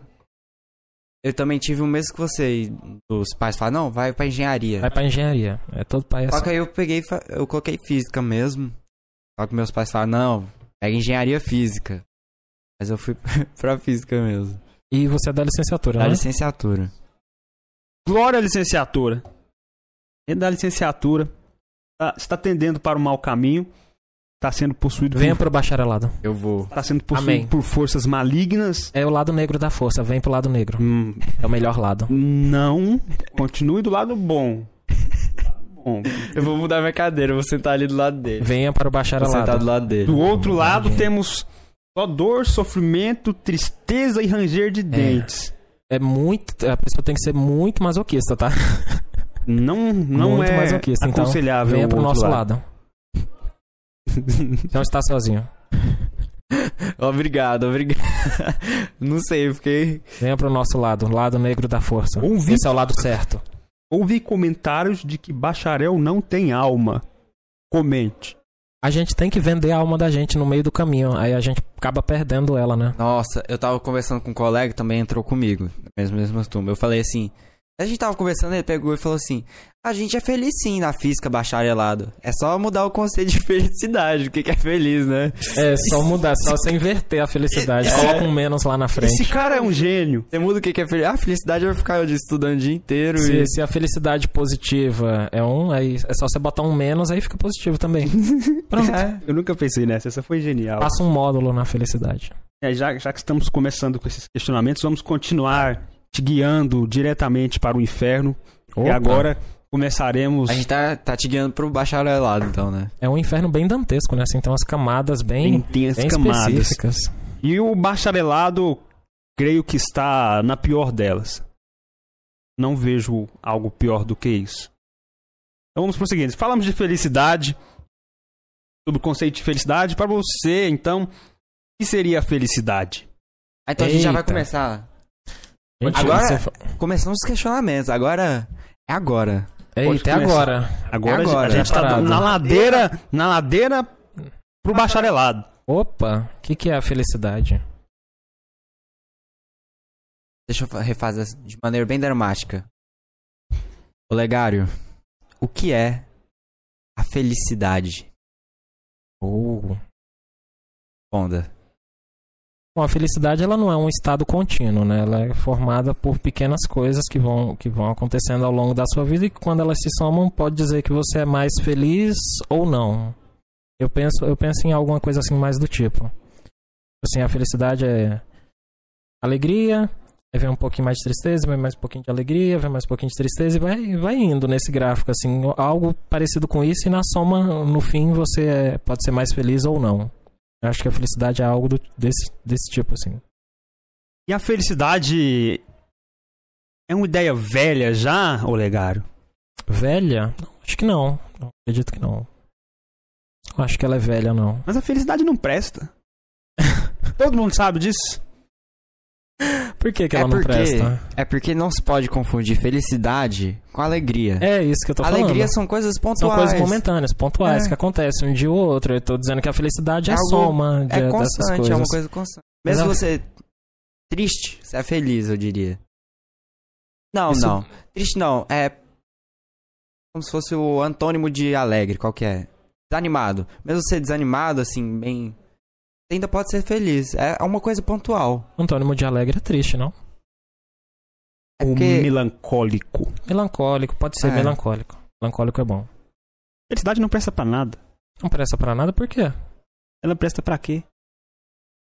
eu também tive o mesmo que você. Os pais falaram, não, vai pra engenharia. Vai pra engenharia. É todo pai Só assim. que aí eu peguei, eu coloquei física mesmo. Só que meus pais falaram, não, pega engenharia física. Mas eu fui pra física mesmo. E você é da licenciatura, Da né? licenciatura. Glória à licenciatura. E da licenciatura tá- está tendendo para o mau caminho. Está sendo possuído Venha por, pro bacharelado. Eu vou. está sendo possuído Amém. por forças malignas. É o lado negro da força. Vem pro lado negro. Hum, É o melhor lado. não, continue do lado bom. Bom, Eu vou mudar minha cadeira, eu vou sentar ali do lado dele. Venha para o Vou sentar bacharelado. do lado dele. Do outro lado temos só dor, sofrimento, tristeza e ranger de dentes. É muito. A pessoa tem que ser muito masoquista, tá? Não, não muito é masoquista. Então, aconselhável. venha o pro nosso lado. Não está sozinho. Obrigado, obrigado. Não sei, fiquei. Venha pro nosso lado, lado negro da força. Ouvi- Esse é o lado certo. Ouvi comentários de que bacharel não tem alma. Comente. A gente tem que vender a alma da gente no meio do caminho. Aí a gente acaba perdendo ela, né? Nossa, eu tava conversando com um colega também entrou comigo, na mesma, mesma turma. Eu falei assim. A gente tava conversando, ele pegou e falou assim: A gente é feliz sim na física bacharelado. É só mudar o conceito de felicidade, o que, que é feliz, né? É só mudar, só você inverter a felicidade. Coloca um menos lá na frente. Esse cara é um gênio. Você muda o que, que é feliz. Ah, felicidade vai ficar estudando o dia inteiro Se, e. se a felicidade positiva é um, aí é só você botar um menos, aí fica positivo também. Pronto. É. Eu nunca pensei nessa, essa foi genial. Passa um módulo na felicidade. É, já, já que estamos começando com esses questionamentos, vamos continuar te guiando diretamente para o inferno. E Opa. agora começaremos. A gente tá, tá te guiando pro bacharelado, então, né? É um inferno bem dantesco, né? Assim, tem umas camadas bem, intensas bem camadas. específicas. E o bacharelado, creio que está na pior delas. Não vejo algo pior do que isso. Então vamos prosseguir. Falamos de felicidade. sobre o conceito de felicidade. Para você, então, o que seria a felicidade? Ah, Então a gente já vai Eita. começar. Gente, Agora- Começamos os questionamentos. Agora é agora. Eita, é começar. agora. Agora, Agora, a gente tá na ladeira, na ladeira pro bacharelado. Opa, o que, que é a felicidade? Deixa eu fa- refazer de maneira bem dramática. Olegário, o que é a felicidade? Oh. Responda. Bom, a felicidade ela não é um estado contínuo, né? Ela é formada por pequenas coisas que vão, que vão acontecendo ao longo da sua vida e que quando elas se somam pode dizer que você é mais feliz ou não. Eu penso, eu penso em alguma coisa assim mais do tipo. Assim, a felicidade é alegria, aí vem um pouquinho mais de tristeza, vem mais um pouquinho de alegria, vem mais um pouquinho de tristeza e vai, vai indo nesse gráfico, assim, algo parecido com isso e na soma, no fim, você é- pode ser mais feliz ou não. Eu acho que a felicidade é algo do- desse, desse tipo, assim. E a felicidade é uma ideia velha já, Olegário? Velha? Não, acho que não. não. Acredito que não. Acho que ela é velha, não. Mas a felicidade não presta. Todo mundo sabe disso. Por que, que É ela não porque- presta? É porque não se pode confundir felicidade com alegria. É isso que eu tô falando. alegria são coisas São pontuais. coisas momentâneas, pontuais, É. que acontecem um dia ou outro. Eu tô dizendo que a felicidade é, É algo- soma de, É constante, é uma coisa constante. Mesmo Exato. você triste, você é feliz, eu diria. Não, Isso- não. Triste não, é como se fosse o antônimo de alegre, qual que é? Desanimado. Mesmo você desanimado, assim, bem... Ainda pode ser feliz. É uma coisa pontual. Antônimo de alegre é triste, não? É O melancólico. Melancólico, pode ser É. melancólico. Melancólico é bom. Felicidade não presta pra nada. Não presta pra nada, por quê? Ela presta pra quê?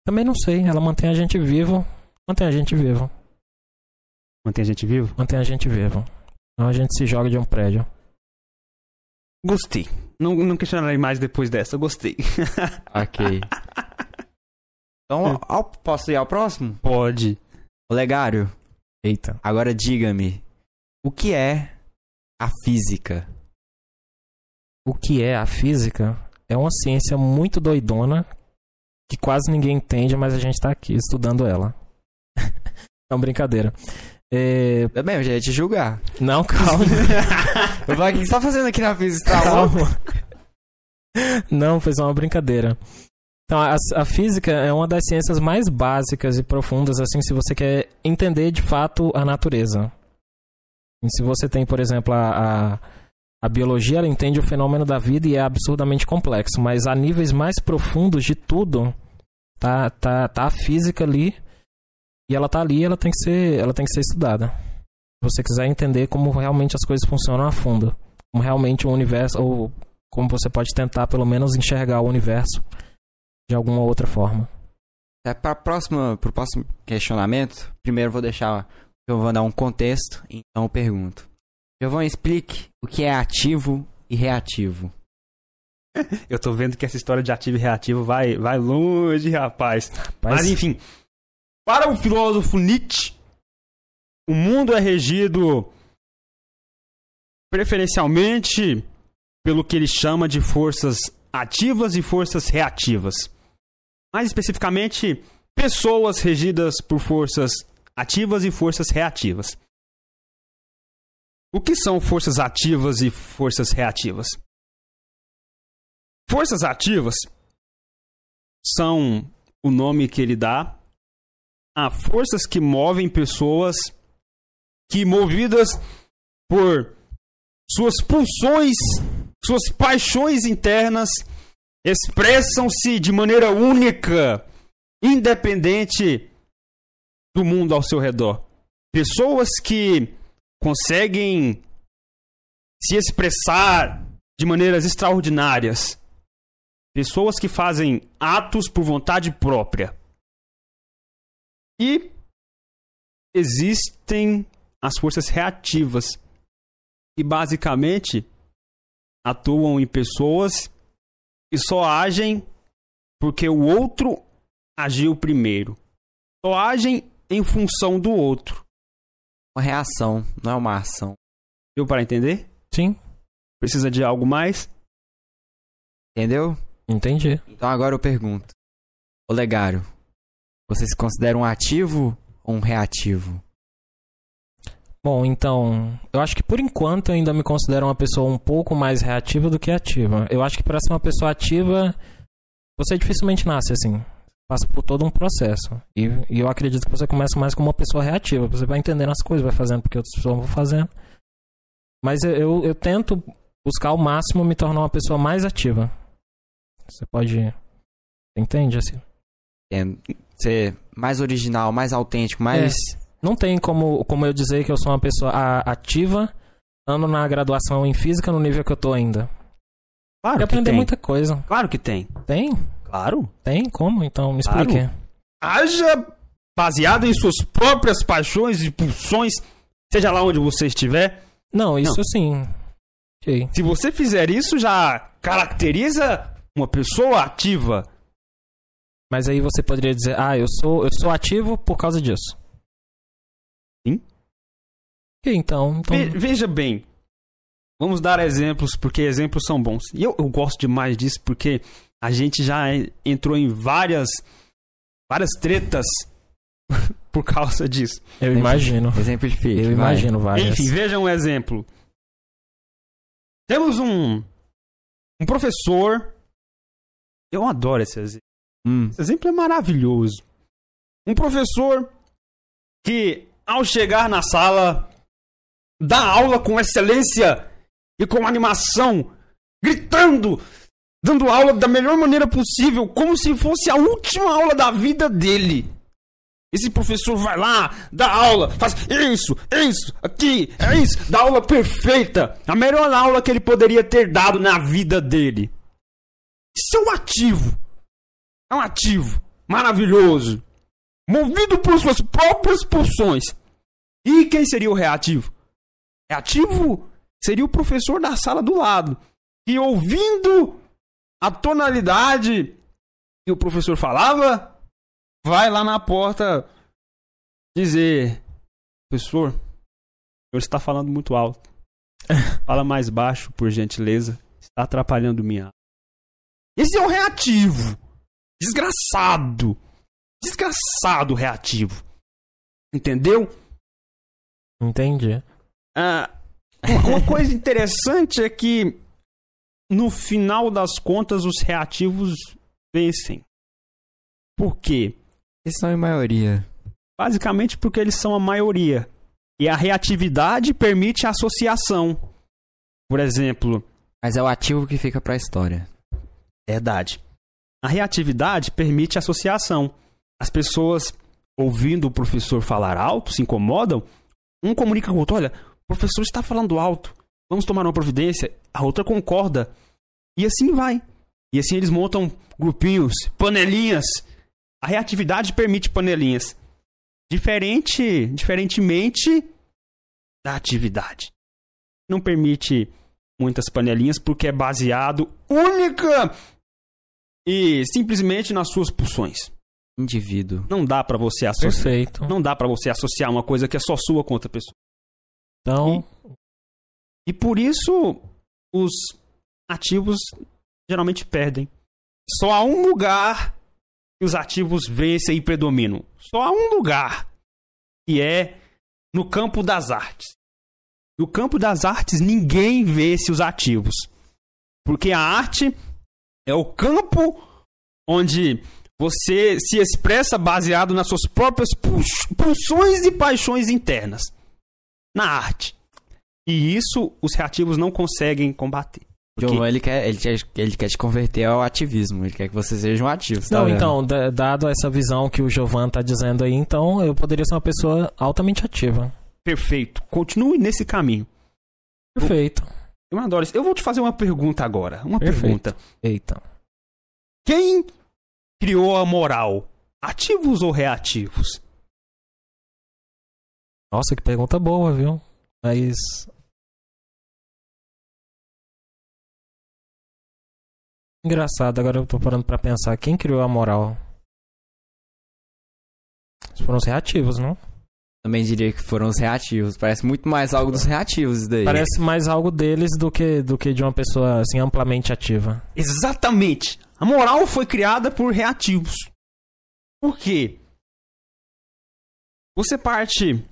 Também não sei. Ela mantém a gente vivo. Mantém a gente vivo. Mantém a gente vivo? Mantém a gente vivo. Então a gente se joga de um prédio. Gostei. Não, não questionarei mais depois dessa. Gostei. Ok. Então, ao- posso ir ao próximo? Pode. Olegário, Eita. agora diga-me, o que é a física? O que é a física? É uma ciência muito doidona que quase ninguém entende, mas a gente tá aqui estudando ela. é uma brincadeira. É... Tudo bem, eu já ia te julgar. Não, calma. O que você tá fazendo aqui na física? Tá calma. Não, foi só uma brincadeira. Então, a, a física é uma das ciências mais básicas e profundas, assim, se você quer entender de fato a natureza. E se você tem, por exemplo, a, a, a biologia, ela entende o fenômeno da vida e é absurdamente complexo, mas a níveis mais profundos de tudo, tá, tá, tá a física ali, e ela tá ali, ela tem que ser, ela tem que ser estudada. Se você quiser entender como realmente as coisas funcionam a fundo, como realmente o universo, ou como você pode tentar pelo menos enxergar o universo de alguma outra forma. É para próxima, pro próximo questionamento, primeiro vou deixar, eu vou dar um contexto, então eu pergunto. Giovanni, explique o que é ativo e reativo. Eu tô vendo que essa história de ativo e reativo vai, vai longe, rapaz. Mas, Mas enfim, para o filósofo Nietzsche, o mundo é regido preferencialmente pelo que ele chama de forças ativas e forças reativas. Mais especificamente, pessoas regidas por forças ativas e forças reativas. O que são forças ativas e forças reativas? Forças ativas são o nome que ele dá a forças que movem pessoas que, movidas por suas pulsões, suas paixões internas, expressam-se de maneira única, independente do mundo ao seu redor. Pessoas que conseguem se expressar de maneiras extraordinárias. Pessoas que fazem atos por vontade própria. E existem as forças reativas, que basicamente atuam em pessoas que só agem porque o outro agiu primeiro. Só agem em função do outro. Uma reação, não é uma ação. Deu para entender? sim, Precisa de algo mais? Entendeu? Entendi. Então agora eu pergunto. Olegário, você se considera um ativo ou um reativo? Bom, então, eu acho que por enquanto eu ainda me considero uma pessoa um pouco mais reativa do que ativa. Eu acho que para ser uma pessoa ativa, você dificilmente nasce assim. Passa por todo um processo. E, e eu acredito que você começa mais como uma pessoa reativa. Você vai entendendo as coisas, vai fazendo porque outras pessoas vão fazendo. Mas eu, eu, eu tento buscar ao máximo me tornar uma pessoa mais ativa. Você pode. Entende assim? É, ser mais original, mais autêntico, mais. Não tem como, como eu dizer que eu sou uma pessoa ativa, ando na graduação em física no nível que eu tô ainda. Claro E que aprender tem. muita coisa. Claro que tem. Tem? Claro. Tem? Como? Então me Claro. explique. Haja baseado em suas próprias paixões e pulsões, seja lá onde você estiver. Não, isso sim. Ok. Se você fizer isso, já caracteriza uma pessoa ativa. Mas aí você poderia dizer, ah, eu sou, eu sou ativo por causa disso. Então. então Ve- veja bem. Vamos dar exemplos, porque exemplos são bons. E eu, eu gosto demais disso, porque a gente já en- entrou em várias, várias tretas por causa disso. eu imagino. Exemplifique. Eu vai. imagino várias. Enfim, veja um exemplo. Temos um, um professor. Eu adoro esse exemplo. Hum, Esse exemplo é maravilhoso. Um professor que, ao chegar na sala, dá aula com excelência e com animação, gritando, dando aula da melhor maneira possível, como se fosse a última aula da vida dele. Esse professor vai lá, dá aula, faz isso, isso, aqui, é isso, dá aula perfeita. A melhor aula que ele poderia ter dado na vida dele. Isso é um ativo. É um ativo maravilhoso. Movido por suas próprias pulsões. E quem seria o reativo? Reativo seria o professor da sala do lado. Que ouvindo a tonalidade que o professor falava, vai lá na porta dizer: Professor, o senhor está falando muito alto. Fala mais baixo, por gentileza. Está atrapalhando minha. aula." Esse é o reativo. Desgraçado. Desgraçado reativo. Entendeu? Entendi. Ah, uma coisa interessante é que, no final das contas, os reativos vencem. Por quê? Eles são em maioria. Basicamente porque eles são a maioria. E a reatividade permite a associação. Por exemplo, Mas é o ativo que fica pra história. Verdade. A reatividade permite associação. As pessoas, ouvindo o professor falar alto, se incomodam. Um comunica com o outro: olha, o professor está falando alto, vamos tomar uma providência. A outra concorda. E assim vai. E assim eles montam grupinhos, panelinhas. A reatividade permite panelinhas. Diferente, diferentemente da atividade. Não permite muitas panelinhas porque é baseado única e simplesmente nas suas pulsões. Indivíduo. Não dá pra você associar. Perfeito. Não dá pra você associar uma coisa que é só sua com outra pessoa. Então, E por isso os ativos geralmente perdem. Só há um lugar que os ativos vencem e predominam. Só há um lugar. E é no campo das artes. No campo das artes ninguém vence os ativos. Porque a arte é o campo onde você se expressa baseado nas suas próprias pul- pulsões e paixões internas. Na arte. E isso os reativos não conseguem combater. Porque- Giovanni, ele quer, ele, quer, ele quer te converter ao ativismo. Ele quer que você seja um ativo. tá não, vendo? então, da- dado essa visão que o Jovan tá dizendo aí, então eu poderia ser uma pessoa altamente ativa. Perfeito. Continue nesse caminho. Perfeito. Eu adoro isso. Eu vou te fazer uma pergunta agora. Uma Perfeito. pergunta. Eita. Quem criou a moral? Ativos ou reativos? Nossa, que pergunta boa, viu? Mas. Engraçado, agora eu tô parando pra pensar. Quem criou a moral? Foram os reativos, não? Também diria que foram os reativos. Parece muito mais algo dos reativos isso daí. Parece mais algo deles do que, do que de uma pessoa assim amplamente ativa. Exatamente. A moral foi criada por reativos. Por quê? Você parte.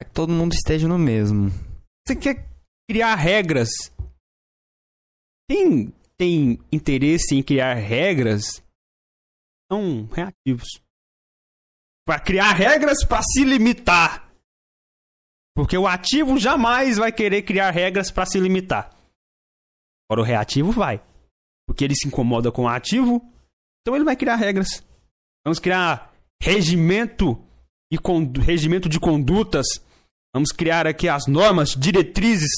É que todo mundo esteja no mesmo. Você quer criar regras. Quem tem interesse em criar regras são reativos. Para criar regras para se limitar. Porque o ativo jamais vai querer criar regras para se limitar. Agora o reativo vai. Porque ele se incomoda com o ativo, então ele vai criar regras. Vamos criar regimento e regimento de condutas. Vamos criar aqui as normas, diretrizes.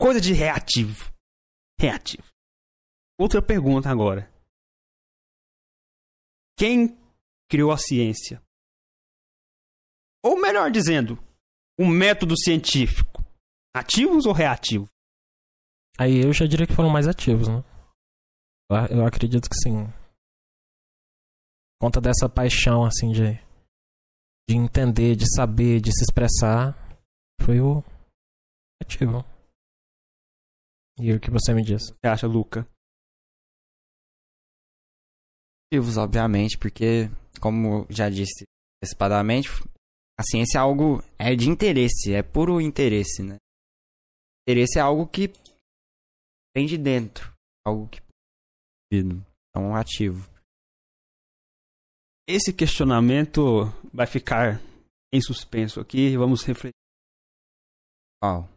Coisa de reativo. Reativo. Outra pergunta agora. Quem criou a ciência? Ou melhor dizendo, o método científico. Ativos ou reativos? Aí eu já diria que foram mais ativos, né? Eu- acredito que sim. Conta dessa paixão, assim, de, de entender, de saber, de se expressar, foi o ativo. E o que você me diz? Você acha, Luca? Reativos, obviamente, porque, como já disse antecipadamente, a ciência é algo é de interesse, é puro interesse, né? Interesse é algo que vem de dentro, algo que é um ativo. Esse questionamento vai ficar em suspenso aqui. Vamos refletir. Qual?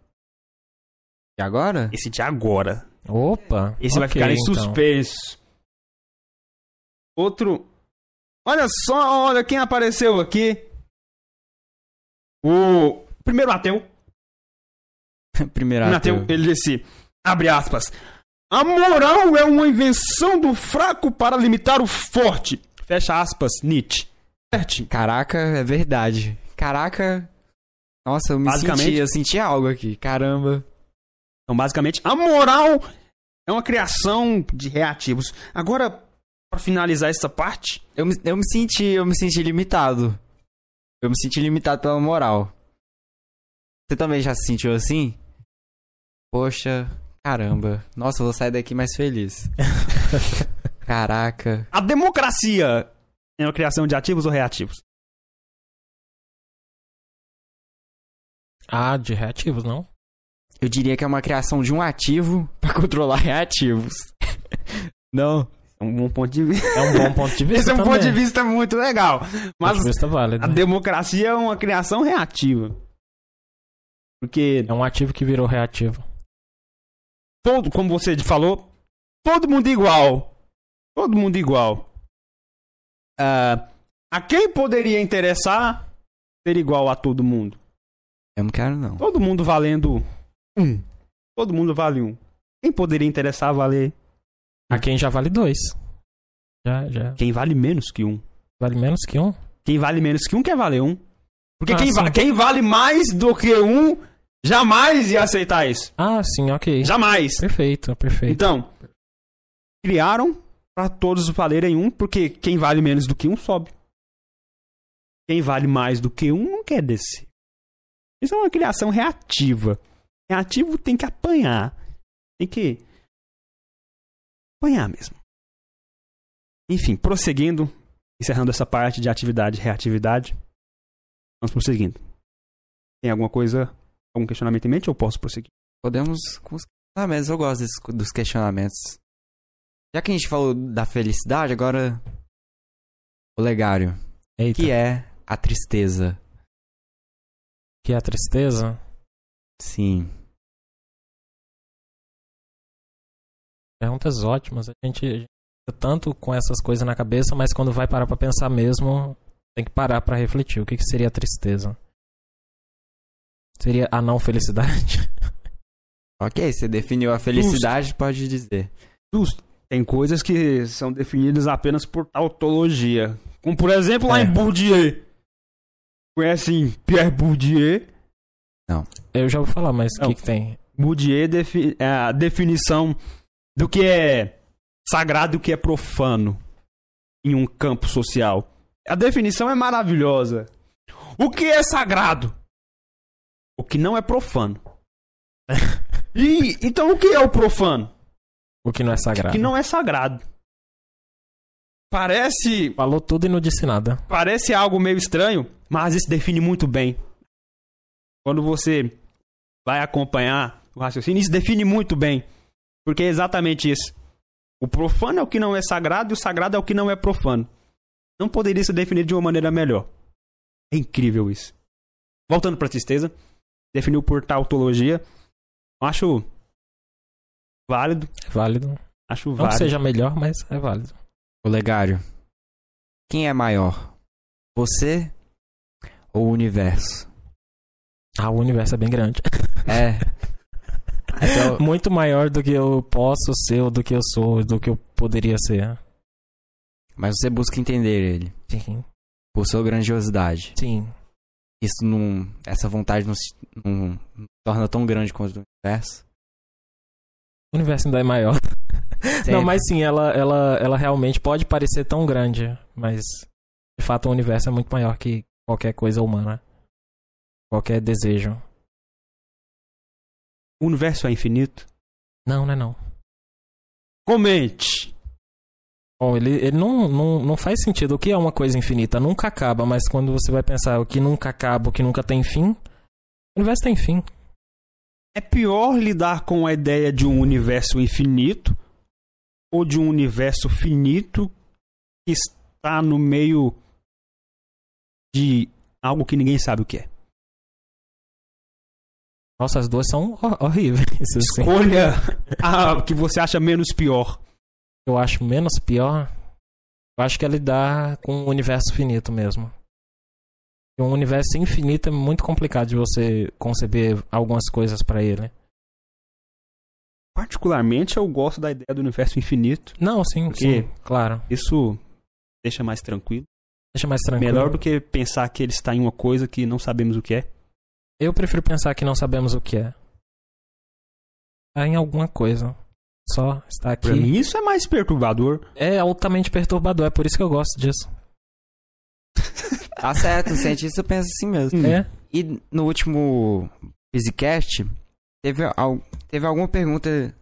E agora? Esse de agora. Opa! Esse vai ok, ficar em então. suspenso. Outro. Olha só, olha quem apareceu aqui. O primeiro ateu. Primeiro Primeiro ateu, ateu. ele disse, abre aspas. A moral é uma invenção do fraco para limitar o forte. Fecha aspas, Nietzsche. Certinho. Caraca, é verdade. Caraca. Nossa, eu me Basicamente- senti, eu senti algo aqui. Caramba. Então, basicamente, a moral é uma criação de reativos. Agora, para finalizar essa parte, Eu me, eu me senti, eu me senti limitado. Eu me senti limitado pela moral. Você também já se sentiu assim? Poxa, caramba. Nossa, eu vou sair daqui mais feliz. Caraca. a democracia é uma criação de ativos ou reativos? Ah, de reativos, não? Eu diria que é uma criação de um ativo pra controlar reativos. Não. É um bom ponto de vista. É um bom ponto de vista Esse é um também. ponto de vista muito legal. Mas Ponto de vista válido. a democracia é uma criação reativa. Porque É um ativo que virou reativo. todo, como você falou, todo mundo igual. Todo mundo igual. Ah, a quem poderia interessar ser igual a todo mundo? Eu não quero, não. Todo mundo valendo um. Todo mundo vale um. Quem poderia interessar valer A quem já vale dois. Já, já. quem vale menos que um? Vale menos que um? Quem vale menos que um quer valer um. Porque Ah, quem, va- quem vale mais do que um jamais ia aceitar isso. Ah, sim, ok. Jamais. Perfeito, perfeito. Então, criaram para todos valerem um, porque quem vale menos do que um sobe. Quem vale mais do que um não quer descer. Isso é uma criação reativa. Reativo tem que apanhar. Tem que apanhar mesmo. Enfim, prosseguindo, encerrando essa parte de atividade e reatividade. Vamos prosseguindo. Tem alguma coisa, algum questionamento em mente ou posso prosseguir? Podemos os questionamentos. Eu gosto desses- dos questionamentos. Já que a gente falou da felicidade, agora. O legário. O Eita, que é a tristeza? que é a tristeza? Sim. Perguntas ótimas. A gente, a gente fica tanto com essas coisas na cabeça, mas quando vai parar pra pensar mesmo, tem que parar pra refletir. O que, que seria a tristeza? Seria a não felicidade? Ok, você definiu a felicidade, pode dizer. Justo. Tem coisas que são definidas apenas por tautologia. Como, por exemplo, lá É. em Bourdieu. Conhecem Pierre Bourdieu? Eu já vou falar, mas o Não. que, que tem? Bourdieu defi- é a definição do que é sagrado e o que é profano em um campo social. A definição é maravilhosa. O que é sagrado? O que não é profano. e então o que é o profano? O que não é O sagrado. que não é sagrado. Parece Falou tudo e não disse nada. Parece algo meio estranho, mas isso define muito bem. Quando você vai acompanhar o raciocínio, isso define muito bem. Porque é exatamente isso. O profano é o que não é sagrado e o sagrado é o que não é profano. Não poderia se definir de uma maneira melhor. É incrível isso. Voltando para tristeza, definiu por tautologia. Acho válido. É válido. Acho Não que válido. seja melhor, mas é válido. Olegário, quem é maior? Você ou o universo? Ah, o universo é bem grande. É. Então, Muito maior do que eu posso ser, ou do que eu sou, do que eu poderia ser. mas você busca entender ele. Sim. Por sua grandiosidade. Sim. Isso não. Essa vontade não se não, não torna tão grande quanto o universo. O universo ainda é maior. Não, Sempre. mas sim, ela, ela, ela realmente pode parecer tão grande, mas de fato o universo é muito maior que qualquer coisa humana. Qualquer desejo. O universo é infinito? Não, não é não. Comente! Bom, ele, ele não, não, não faz sentido. O que é uma coisa infinita? Nunca acaba, mas quando você vai pensar o que nunca acaba, o que nunca tem fim, o universo tem fim. É pior lidar com a ideia de um universo infinito ou de um universo finito que está no meio de algo que ninguém sabe o que é. Nossa, as duas são hor- horríveis. assim. Escolha a que você acha menos pior. Eu acho menos pior. Eu acho que é lidar com o universo finito mesmo. Um universo infinito é muito complicado de você conceber algumas coisas pra ele. Particularmente, eu gosto da ideia do universo infinito. Não, sim, sim, claro. Isso deixa mais tranquilo. Deixa mais tranquilo. Melhor do que pensar que ele está em uma coisa que não sabemos o que é. Eu prefiro pensar que não sabemos o que é. Tá em alguma coisa. Só está aqui. Pra mim, isso é mais perturbador. É altamente perturbador, é por isso que eu gosto disso. Tá certo, o cientista pensa assim mesmo. É? E no último Physicast, teve, teve alguma pergunta.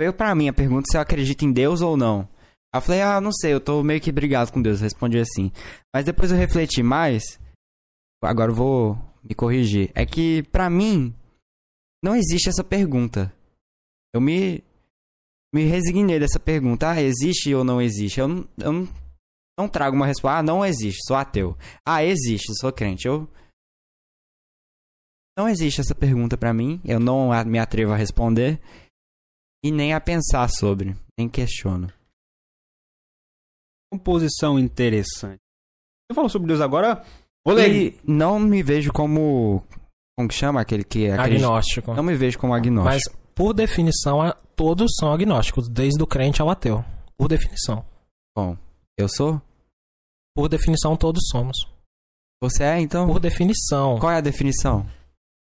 Veio pra mim a pergunta se eu acredito em Deus ou não. Eu falei, ah, não sei, eu tô meio que brigado com Deus. Respondi assim. Mas depois eu refleti mais. Agora eu vou me corrigir. É que, pra mim, não existe essa pergunta. Eu me, me resignei dessa pergunta. Ah, existe ou não existe? Eu eu não, não trago uma resposta. Ah, não existe, sou ateu. Ah, existe, sou crente. Eu. Não existe essa pergunta pra mim. Eu não me atrevo a responder. E nem a pensar sobre. Nem questiono. Composição interessante. Você falou sobre Deus agora. Vou ler. E não me vejo como. Como que chama aquele que acredita? Agnóstico. Não me vejo como agnóstico. Mas, por definição, todos são agnósticos, desde o crente ao ateu. Por definição. Bom, eu sou? Por definição, todos somos. Você é, então? Por definição. Qual é a definição?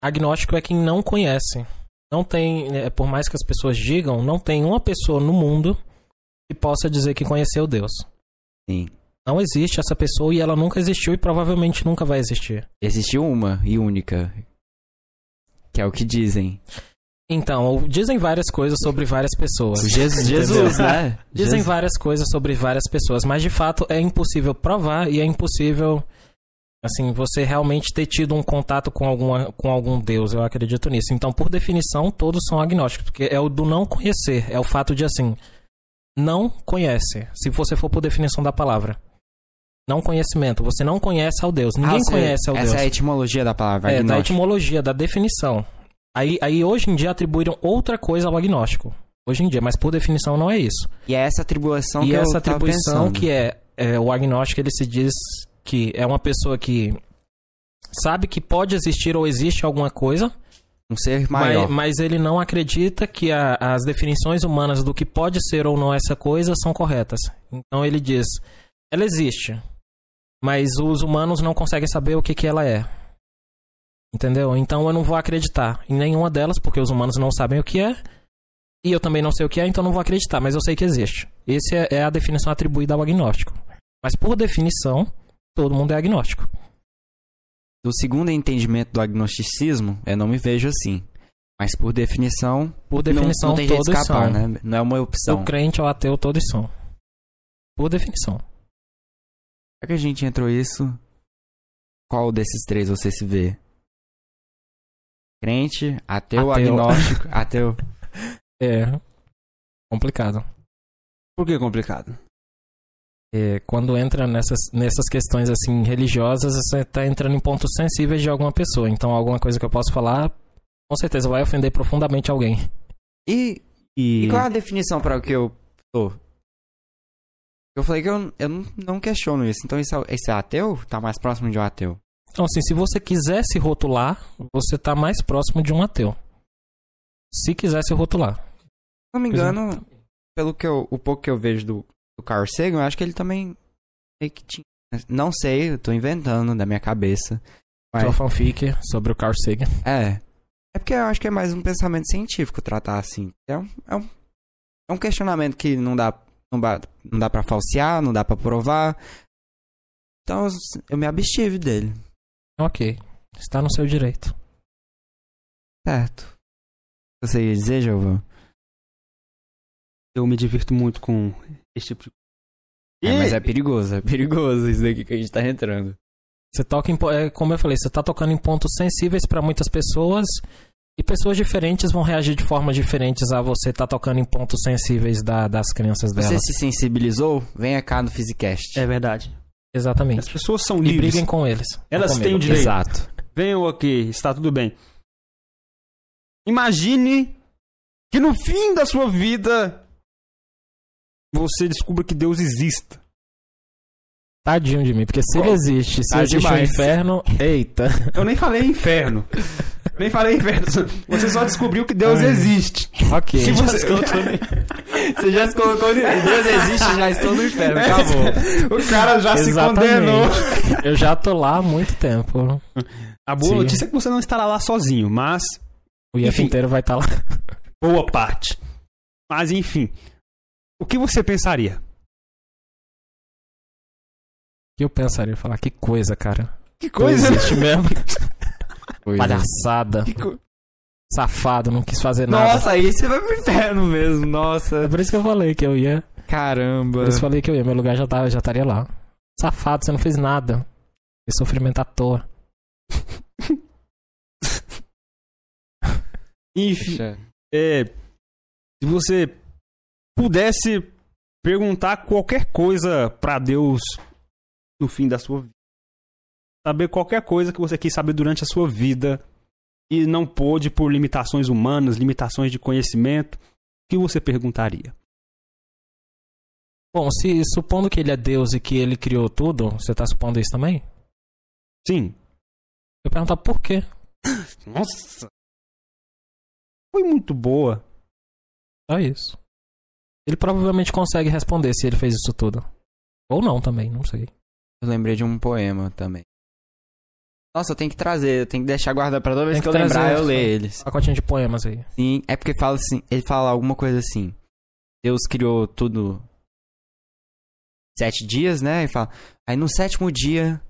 Agnóstico é quem não conhece. Não tem, é, por mais que as pessoas digam, não tem uma pessoa no mundo que possa dizer que conheceu Deus. Sim. Não existe essa pessoa e ela nunca existiu e provavelmente nunca vai existir. Existe uma e única. Que é o que dizem. Então, dizem várias coisas sobre várias pessoas. Jesus? Jesus né? Dizem Jesus. várias coisas sobre várias pessoas, mas de fato é impossível provar e é impossível, assim, você realmente ter tido um contato com, alguma, com algum Deus. Eu acredito nisso. Então, por definição, todos são agnósticos, porque é o do não conhecer, é o fato de, assim, não conhece, se você for por definição da palavra. Não conhecimento, você não conhece ao Deus, ninguém Ah, conhece ao Essa Deus. é a etimologia da palavra É, da etimologia, da definição. Aí, aí hoje em dia atribuíram outra coisa ao agnóstico. Hoje em dia, mas por definição não é isso. E é essa atribuição e que essa eu atribuição que é, é, o agnóstico, ele se diz que é uma pessoa que sabe que pode existir ou existe alguma coisa, Um ser mas, maior. mas ele não acredita que a- as definições humanas do que pode ser ou não essa coisa são corretas. Então ele diz, ela existe, mas os humanos não conseguem saber o que, que ela é. Entendeu? Então eu não vou acreditar em nenhuma delas, porque os humanos não sabem o que é, e eu também não sei o que é, então não vou acreditar, mas eu sei que existe. Essa é, é a definição atribuída ao agnóstico. Mas por definição, todo mundo é agnóstico. do segundo entendimento do agnosticismo, eu não me vejo assim. Mas por definição, Por não- definição, não, tem jeito de todos escapar, são. né? Não é uma opção. O crente ou ateu, todos são. Por definição. Já que a gente entrou isso, qual desses três você se vê? Crente, ateu, Ateu. agnóstico, ateu. É. Complicado. Por que complicado? É, quando entra nessas, nessas questões assim religiosas, você tá entrando em pontos sensíveis de alguma pessoa. Então, alguma coisa que eu posso falar, com certeza vai ofender profundamente alguém. E, E, e qual é a definição para o que eu sou? Eu falei que eu, eu não, não questiono isso. Então, isso é, isso é ateu? Tá mais próximo de um ateu. Então, assim, se você quiser se rotular, você tá mais próximo de um ateu. Se quiser se rotular. Se não me é. engano, pelo que eu, o pouco que eu vejo do, do Carl Sagan, eu acho que ele também meio que tinha. Não sei, eu tô inventando da minha cabeça. Mas- Sua fanfic sobre o Carl Sagan. É. É porque eu acho que é mais um pensamento científico tratar assim. É um, é um, é um questionamento que não dá, não, dá, não dá pra falsear, não dá pra provar. Então eu me abstive dele. Ok. Está no seu direito. Certo. Você ia dizer, Giovanni? eu me divirto muito com esse tipo de É, mas é perigoso, é perigoso isso daqui que a gente tá entrando. Você toca em, é, como eu falei, você tá tocando em pontos sensíveis para muitas pessoas e pessoas diferentes vão reagir de formas diferentes a você tá tocando em pontos sensíveis da- das crenças Você delas. se sensibilizou? Venha cá no Physicast. É verdade. As Exatamente. pessoas são E livres. briguem com eles. Elas comigo. têm o direito. Exato. Venham aqui, está tudo bem. Imagine que no fim da sua vida você descubra que Deus exista. Tadinho de mim, porque se ele Qual? existe, se Tá existe o demais. inferno, eita. Eu nem falei inferno. nem falei inferno. Você só descobriu que Deus Ai. existe. ok. Se você... Você já se colocou no... Deus existe, já estou no inferno, acabou. o cara já se Exatamente. condenou. Eu já tô lá há muito tempo. A boa Sim. notícia é que você não estará lá sozinho, mas O IF inteiro vai estar lá. boa parte. Mas enfim, o que você pensaria? que eu pensaria? Falar, que coisa, cara. Que coisa, né? existe mesmo. Pois é. Palhaçada. Co- Safado, não quis fazer nada. Nossa, aí você vai pro inferno mesmo, nossa. É por isso que eu falei que eu ia. Caramba. Por isso que eu falei que eu ia. Meu lugar já, tá, já estaria lá. Safado, você não fez nada. Fez sofrimento à toa. Enfim, é, se você pudesse perguntar qualquer coisa pra Deus no fim da sua vida, saber qualquer coisa que você quis saber durante a sua vida e não pôde por limitações humanas, limitações de conhecimento, o que você perguntaria? Bom, se supondo que ele é Deus e que ele criou tudo, você tá supondo isso também? Sim. Eu perguntar por quê? Nossa. Foi muito boa. Só isso. Ele provavelmente consegue responder se ele fez isso tudo. Ou não também, não sei. Eu lembrei de um poema também. Nossa, eu tenho que trazer, eu tenho que deixar guardado pra toda vez que, que eu lembrar, eu leio eles. Pacotinho de poemas aí. Sim, é porque fala assim, ele fala alguma coisa assim. Deus criou tudo sete dias, né? E fala. Aí no sétimo dia,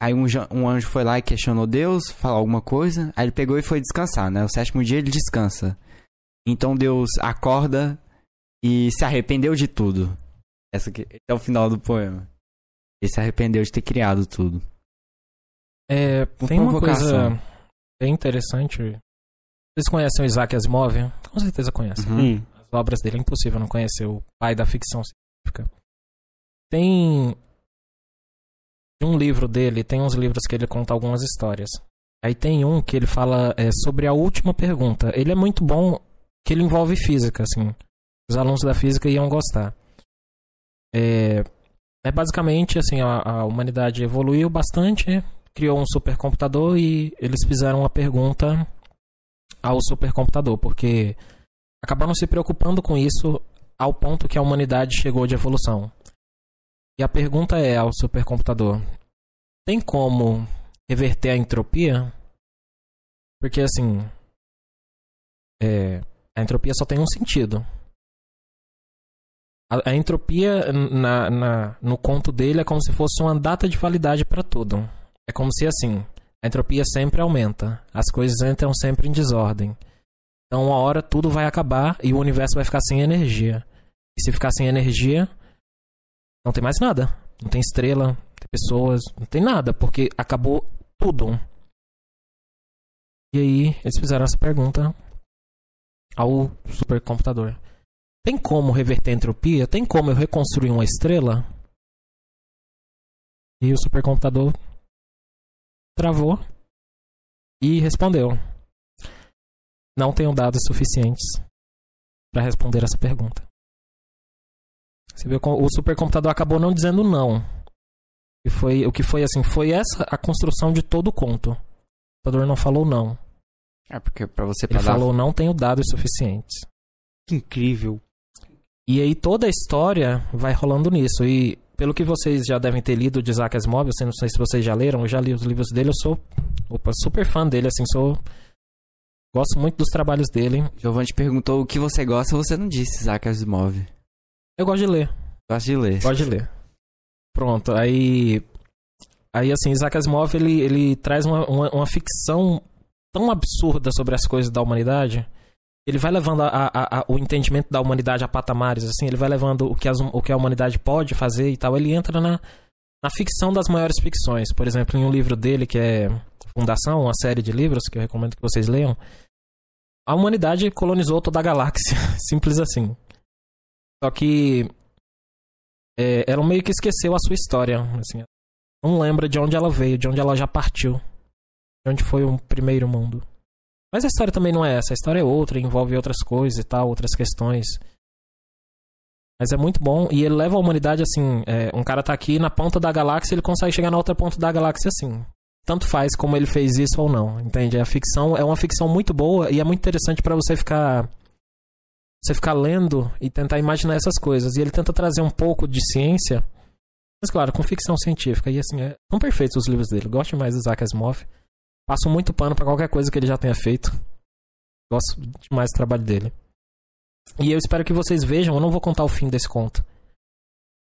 aí um, um anjo foi lá e questionou Deus, falou alguma coisa. Aí ele pegou e foi descansar, né? O sétimo dia ele descansa. Então Deus acorda e se arrependeu de tudo. Essa aqui é o final do poema. Ele se arrependeu de ter criado tudo. É, tem uma coisa bem interessante. Vocês conhecem o Isaac Asimov? Com certeza conhecem. Uhum. Hum. As obras dele é impossível não conhecer, o pai da ficção científica. Tem um livro dele, tem uns livros que ele conta algumas histórias. Aí tem um que ele fala é, sobre a última pergunta. Ele é muito bom, que ele envolve física, assim. Os alunos da física iam gostar. É, é basicamente assim, a, a humanidade evoluiu bastante, criou um supercomputador e eles fizeram uma pergunta ao supercomputador, porque acabaram se preocupando com isso ao ponto que a humanidade chegou de evolução. E a pergunta é ao supercomputador: tem como reverter a entropia? Porque assim, é, a entropia só tem um sentido. A, a entropia na, na- no conto dele é como se fosse uma data de validade para tudo. É como se assim, a entropia sempre aumenta, as coisas entram sempre em desordem. Então, uma hora tudo vai acabar e o universo vai ficar sem energia. E se ficar sem energia, não tem mais nada. Não tem estrela, não tem pessoas, não tem nada, porque acabou tudo. E aí, eles fizeram essa pergunta ao supercomputador. Tem como reverter a entropia? Tem como eu reconstruir uma estrela? E o supercomputador travou e respondeu: Não tenho dados suficientes para responder essa pergunta. Você viu, o supercomputador acabou não dizendo não. E foi o que foi assim, foi essa a construção de todo o conto. O computador não falou não. É porque pra você Ele falou não tenho dados suficientes. Que incrível. E aí toda a história vai rolando nisso. E pelo que vocês já devem ter lido de Isaac Asimov, eu não sei se vocês já leram, eu já li os livros dele, eu sou opa, super fã dele, assim, sou gosto muito dos trabalhos dele. Giovanni perguntou o que você gosta, você não disse, Isaac Asimov. Eu gosto de ler, Gosto de ler. gosto de ler. Pronto, aí aí assim, Isaac Asimov ele, ele traz uma, uma, uma ficção tão absurda sobre as coisas da humanidade. Ele vai levando a- a- a- o entendimento da humanidade a patamares, assim, ele vai levando o que, as- o que a humanidade pode fazer e tal. Ele entra na, na ficção das maiores ficções. Por exemplo, em um livro dele que é Fundação, uma série de livros que eu recomendo que vocês leiam, a humanidade colonizou toda a galáxia, simples assim. Só que é, ela meio que esqueceu a sua história, assim. Não lembra de onde ela veio, de onde ela já partiu, de onde foi o primeiro mundo. Mas a história também não é essa, a história é outra, envolve outras coisas e tal, outras questões. Mas é muito bom e ele leva a humanidade assim. é, um cara tá aqui na ponta da galáxia, ele consegue chegar na outra ponta da galáxia assim. Tanto faz como ele fez isso ou não, entende? A ficção é uma ficção muito boa e é muito interessante pra você ficar você ficar lendo e tentar imaginar essas coisas. E ele tenta trazer um pouco de ciência, mas claro, com ficção científica. E assim, é, são perfeitos os livros dele. Gosto demais do Isaac Asimov. Passo muito pano pra qualquer coisa que ele já tenha feito. Gosto demais do trabalho dele. E eu espero que vocês vejam, eu não vou contar o fim desse conto.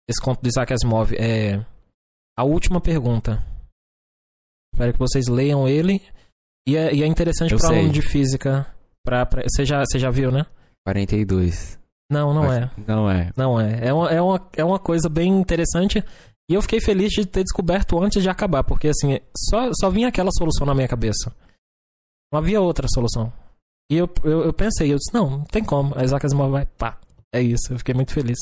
Esse conto do Isaac Asimov é a última pergunta. Espero que vocês leiam ele. E é, e é interessante para aluno de física. Pra, pra- você, já, você já viu, né? 42. Não, não é. Não é. Não é. É uma, é, uma, é uma coisa bem interessante. E eu fiquei feliz de ter descoberto antes de acabar. Porque, assim, só, só vinha aquela solução na minha cabeça. Não havia outra solução. E eu, eu, eu pensei, eu disse, não, não tem como. A Isaac Asimov vai, pá. É isso. Eu fiquei muito feliz.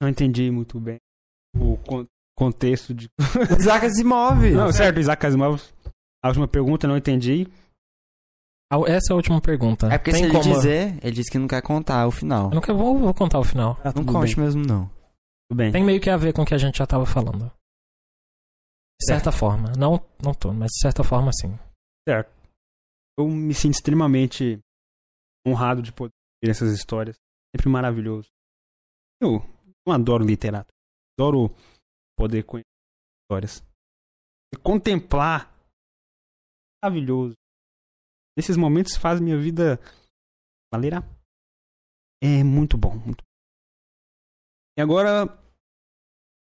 Não entendi muito bem o con- contexto de. Isaac Asimov! Não, certo, Isaac Asimov. A última pergunta não entendi. Ah, Essa é a última pergunta. É porque tem se ele como... dizer, ele disse que não quer contar o final. Eu nunca vou, vou contar o final. Tá Não conte bem. mesmo, não. Bem. Tem meio que a ver com o que a gente já tava falando. De certa forma. Não, não tô, mas de certa forma sim. Certo. Eu me sinto extremamente honrado de poder ver essas histórias. Sempre maravilhoso. Eu, eu adoro literatura. Adoro poder conhecer histórias. E contemplar. Maravilhoso. Nesses momentos faz minha vida valer a É muito bom. Muito bom. E agora,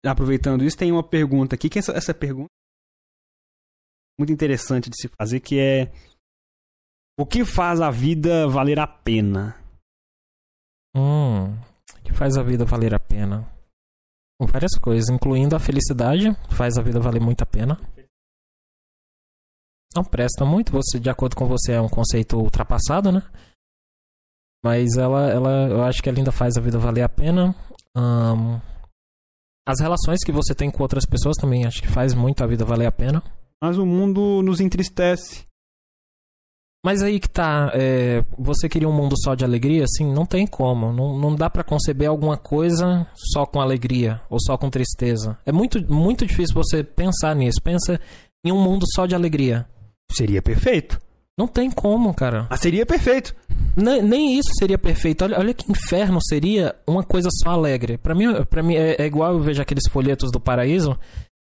aproveitando isso, tem uma pergunta aqui. Que essa, essa pergunta muito interessante de se fazer, que é o que faz a vida valer a pena? Hum, o que faz a vida valer a pena? Várias coisas, incluindo a felicidade, faz a vida valer muito a pena. Não presta muito, você, de acordo com você, é um conceito ultrapassado, né? Mas ela, ela, eu acho que ela ainda faz a vida valer a pena. Ahn, as relações que você tem com outras pessoas também acho que faz muito a vida valer a pena. Mas o mundo nos entristece. Mas aí que tá, é, você queria um mundo só de alegria? Assim, não tem como. Não, não dá pra conceber alguma coisa só com alegria ou só com tristeza. É muito, muito difícil você pensar nisso. Pensa em um mundo só de alegria. Seria perfeito. Não tem como, cara. Mas seria perfeito. Ne- nem isso seria perfeito. Olha, olha que inferno seria uma coisa só alegre. Pra mim, pra mim é, é igual eu vejo aqueles folhetos do paraíso.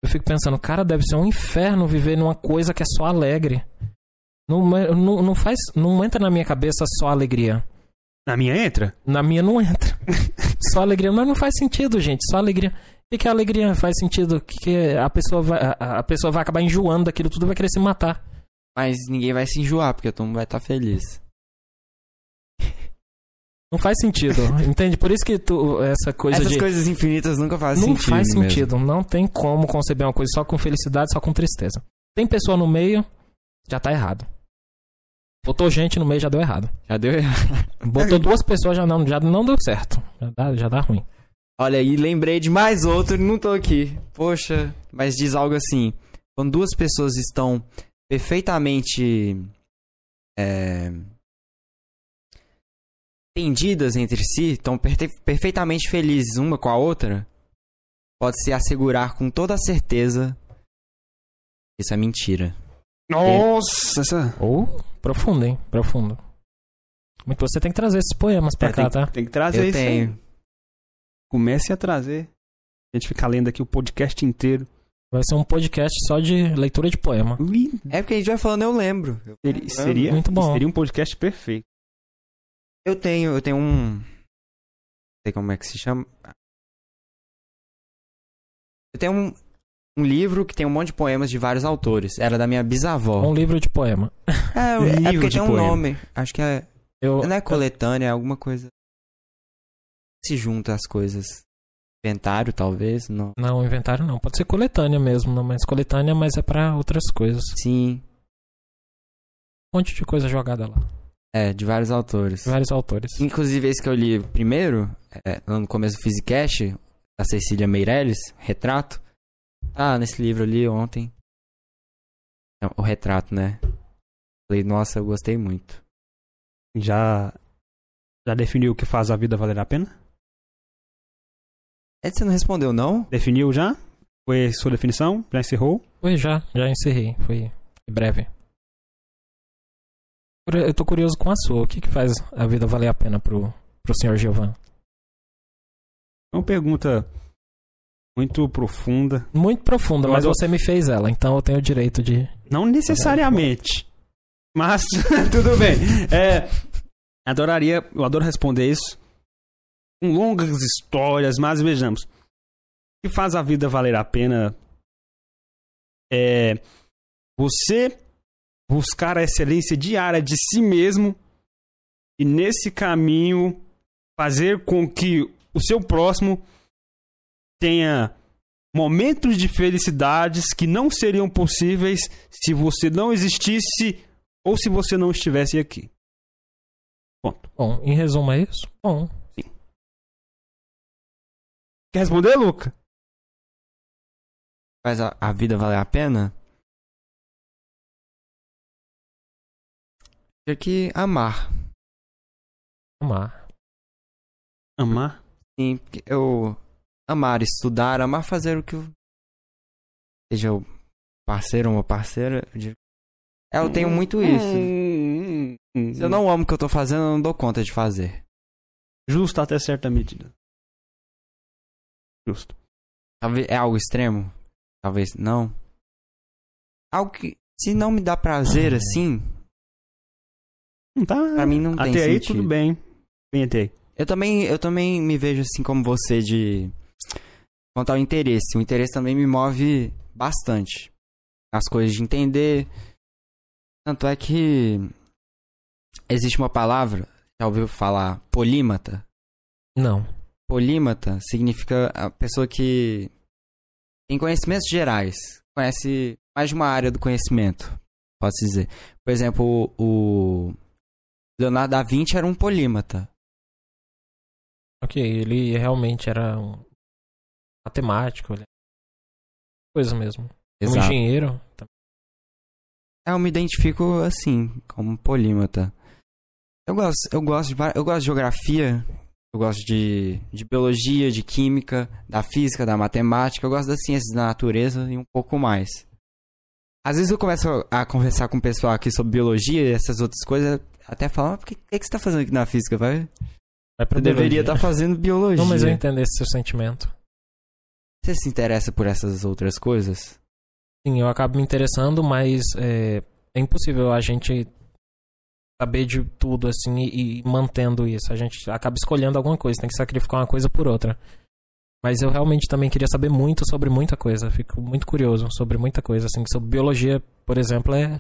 Eu fico pensando, cara, deve ser um inferno viver numa coisa que é só alegre. Não, não, não faz, não entra na minha cabeça só alegria. Na minha entra? Na minha não entra. Só alegria. Mas não faz sentido, gente. Só alegria. que, que a alegria faz sentido? Que, que a, pessoa vai, a, a pessoa vai acabar enjoando daquilo tudo vai querer se matar. Mas ninguém vai se enjoar, porque todo mundo vai estar feliz. Não faz sentido, entende? Por isso que tu, essa coisa Essas de. coisas infinitas nunca fazem não sentido. faz mesmo. sentido. Não tem como conceber uma coisa só com felicidade, só com tristeza. Tem pessoa no meio, já tá errado. Botou gente no meio, já deu errado. Já deu errado. Botou duas pessoas, já não, já não deu certo. Já dá, já dá ruim. Olha aí, lembrei de mais outro, não tô aqui. Poxa, mas diz algo assim: quando duas pessoas estão perfeitamente é, entendidas entre si, estão perfeitamente felizes uma com a outra, pode-se assegurar com toda a certeza que isso é mentira. Nossa, essa. Ou profundo, hein? Profundo. Muito você tem que trazer esses poemas pra É, cá, tem, tá? tem que trazer Eu isso aí. tenho. Comece a trazer. A gente fica lendo aqui o podcast inteiro. Vai ser um podcast só de leitura de poema. É porque a gente vai falando, eu lembro. Eu, Seria, seria, Muito bom. seria um podcast perfeito. eu tenho, eu tenho um. Não sei como é que se chama. Eu tenho um, um livro que tem um monte de poemas de vários autores. Era da minha bisavó. Um livro de poema. É, Um é livro porque tem um poema. nome. Acho que é. Eu, Não é coletânea, é alguma coisa. Se junta as coisas. Inventário, talvez. Não. Não, inventário não. Pode ser coletânea mesmo, não, mas coletânea, mas é pra outras coisas. Sim. Um monte de coisa jogada lá. É, de vários autores. Vários autores. Inclusive, esse que eu li primeiro, é, lá no começo do Physicast, da Cecília Meirelles, Retrato. Ah, nesse livro ali ontem. Não, o retrato, né? Falei, nossa, eu gostei muito. Já, já definiu o que faz a vida valer a pena? É, você não respondeu, não? Definiu já? Foi sua definição? Já encerrou? Foi já, já encerrei. Foi breve. Eu tô curioso com a sua. O que que faz a vida valer a pena pro, pro senhor Giovan? É uma pergunta muito profunda. Muito profunda, Eu mas adoro- você me fez ela, então eu tenho o direito de. Não necessariamente. Mas tudo bem. É, adoraria, eu adoro responder isso. Com longas histórias, mas vejamos. O que faz a vida valer a pena é você buscar a excelência diária de si mesmo e nesse caminho fazer com que o seu próximo tenha momentos de felicidades que não seriam possíveis se você não existisse ou se você não estivesse aqui. Ponto. Bom, em resumo é isso? Bom, Quer responder, Luca? Faz a, a vida valer a pena? Tem que amar. amar. Amar. Sim, porque eu amar estudar, amar fazer o que eu... seja o parceiro ou uma parceira. eu É, eu tenho muito isso. Se eu não amo o que eu tô fazendo, eu não dou conta de fazer. Justo até certa medida. Justo. Talvez é algo extremo? Talvez não. Algo que se não me dá prazer assim, Não tá. pra mim não tem até aí sentido. tudo bem. Bem até aí. Eu também, eu também me vejo assim como você de quanto ao interesse. O interesse também me move bastante. As coisas de entender. Tanto é que existe uma palavra, já ouviu falar polímata? Não. Polímata significa a pessoa que tem conhecimentos gerais, conhece mais de uma área do conhecimento, pode-se dizer. Por exemplo, o Leonardo da Vinci era um polímata. Ok, ele realmente era um matemático, ele... coisa mesmo. Um engenheiro. É, eu me identifico assim, como polímata. Eu gosto, eu gosto de, eu gosto de geografia, eu gosto de, de biologia, de química, da física, da matemática, eu gosto das ciências da natureza e um pouco mais. Às vezes eu começo a conversar com o pessoal aqui sobre biologia e essas outras coisas, até falam, mas por que, que, que você tá fazendo aqui na física? Vai, Vai pra eu deveria estar fazendo biologia. Não, mas eu entendo esse seu sentimento. Você se interessa por essas outras coisas? Sim, eu acabo me interessando, mas é, é impossível a gente saber de tudo assim e, e mantendo isso. A gente acaba escolhendo alguma coisa, tem que sacrificar uma coisa por outra. Mas eu realmente também queria saber muito sobre muita coisa. Fico muito curioso sobre muita coisa. Assim, sobre biologia, por exemplo, é.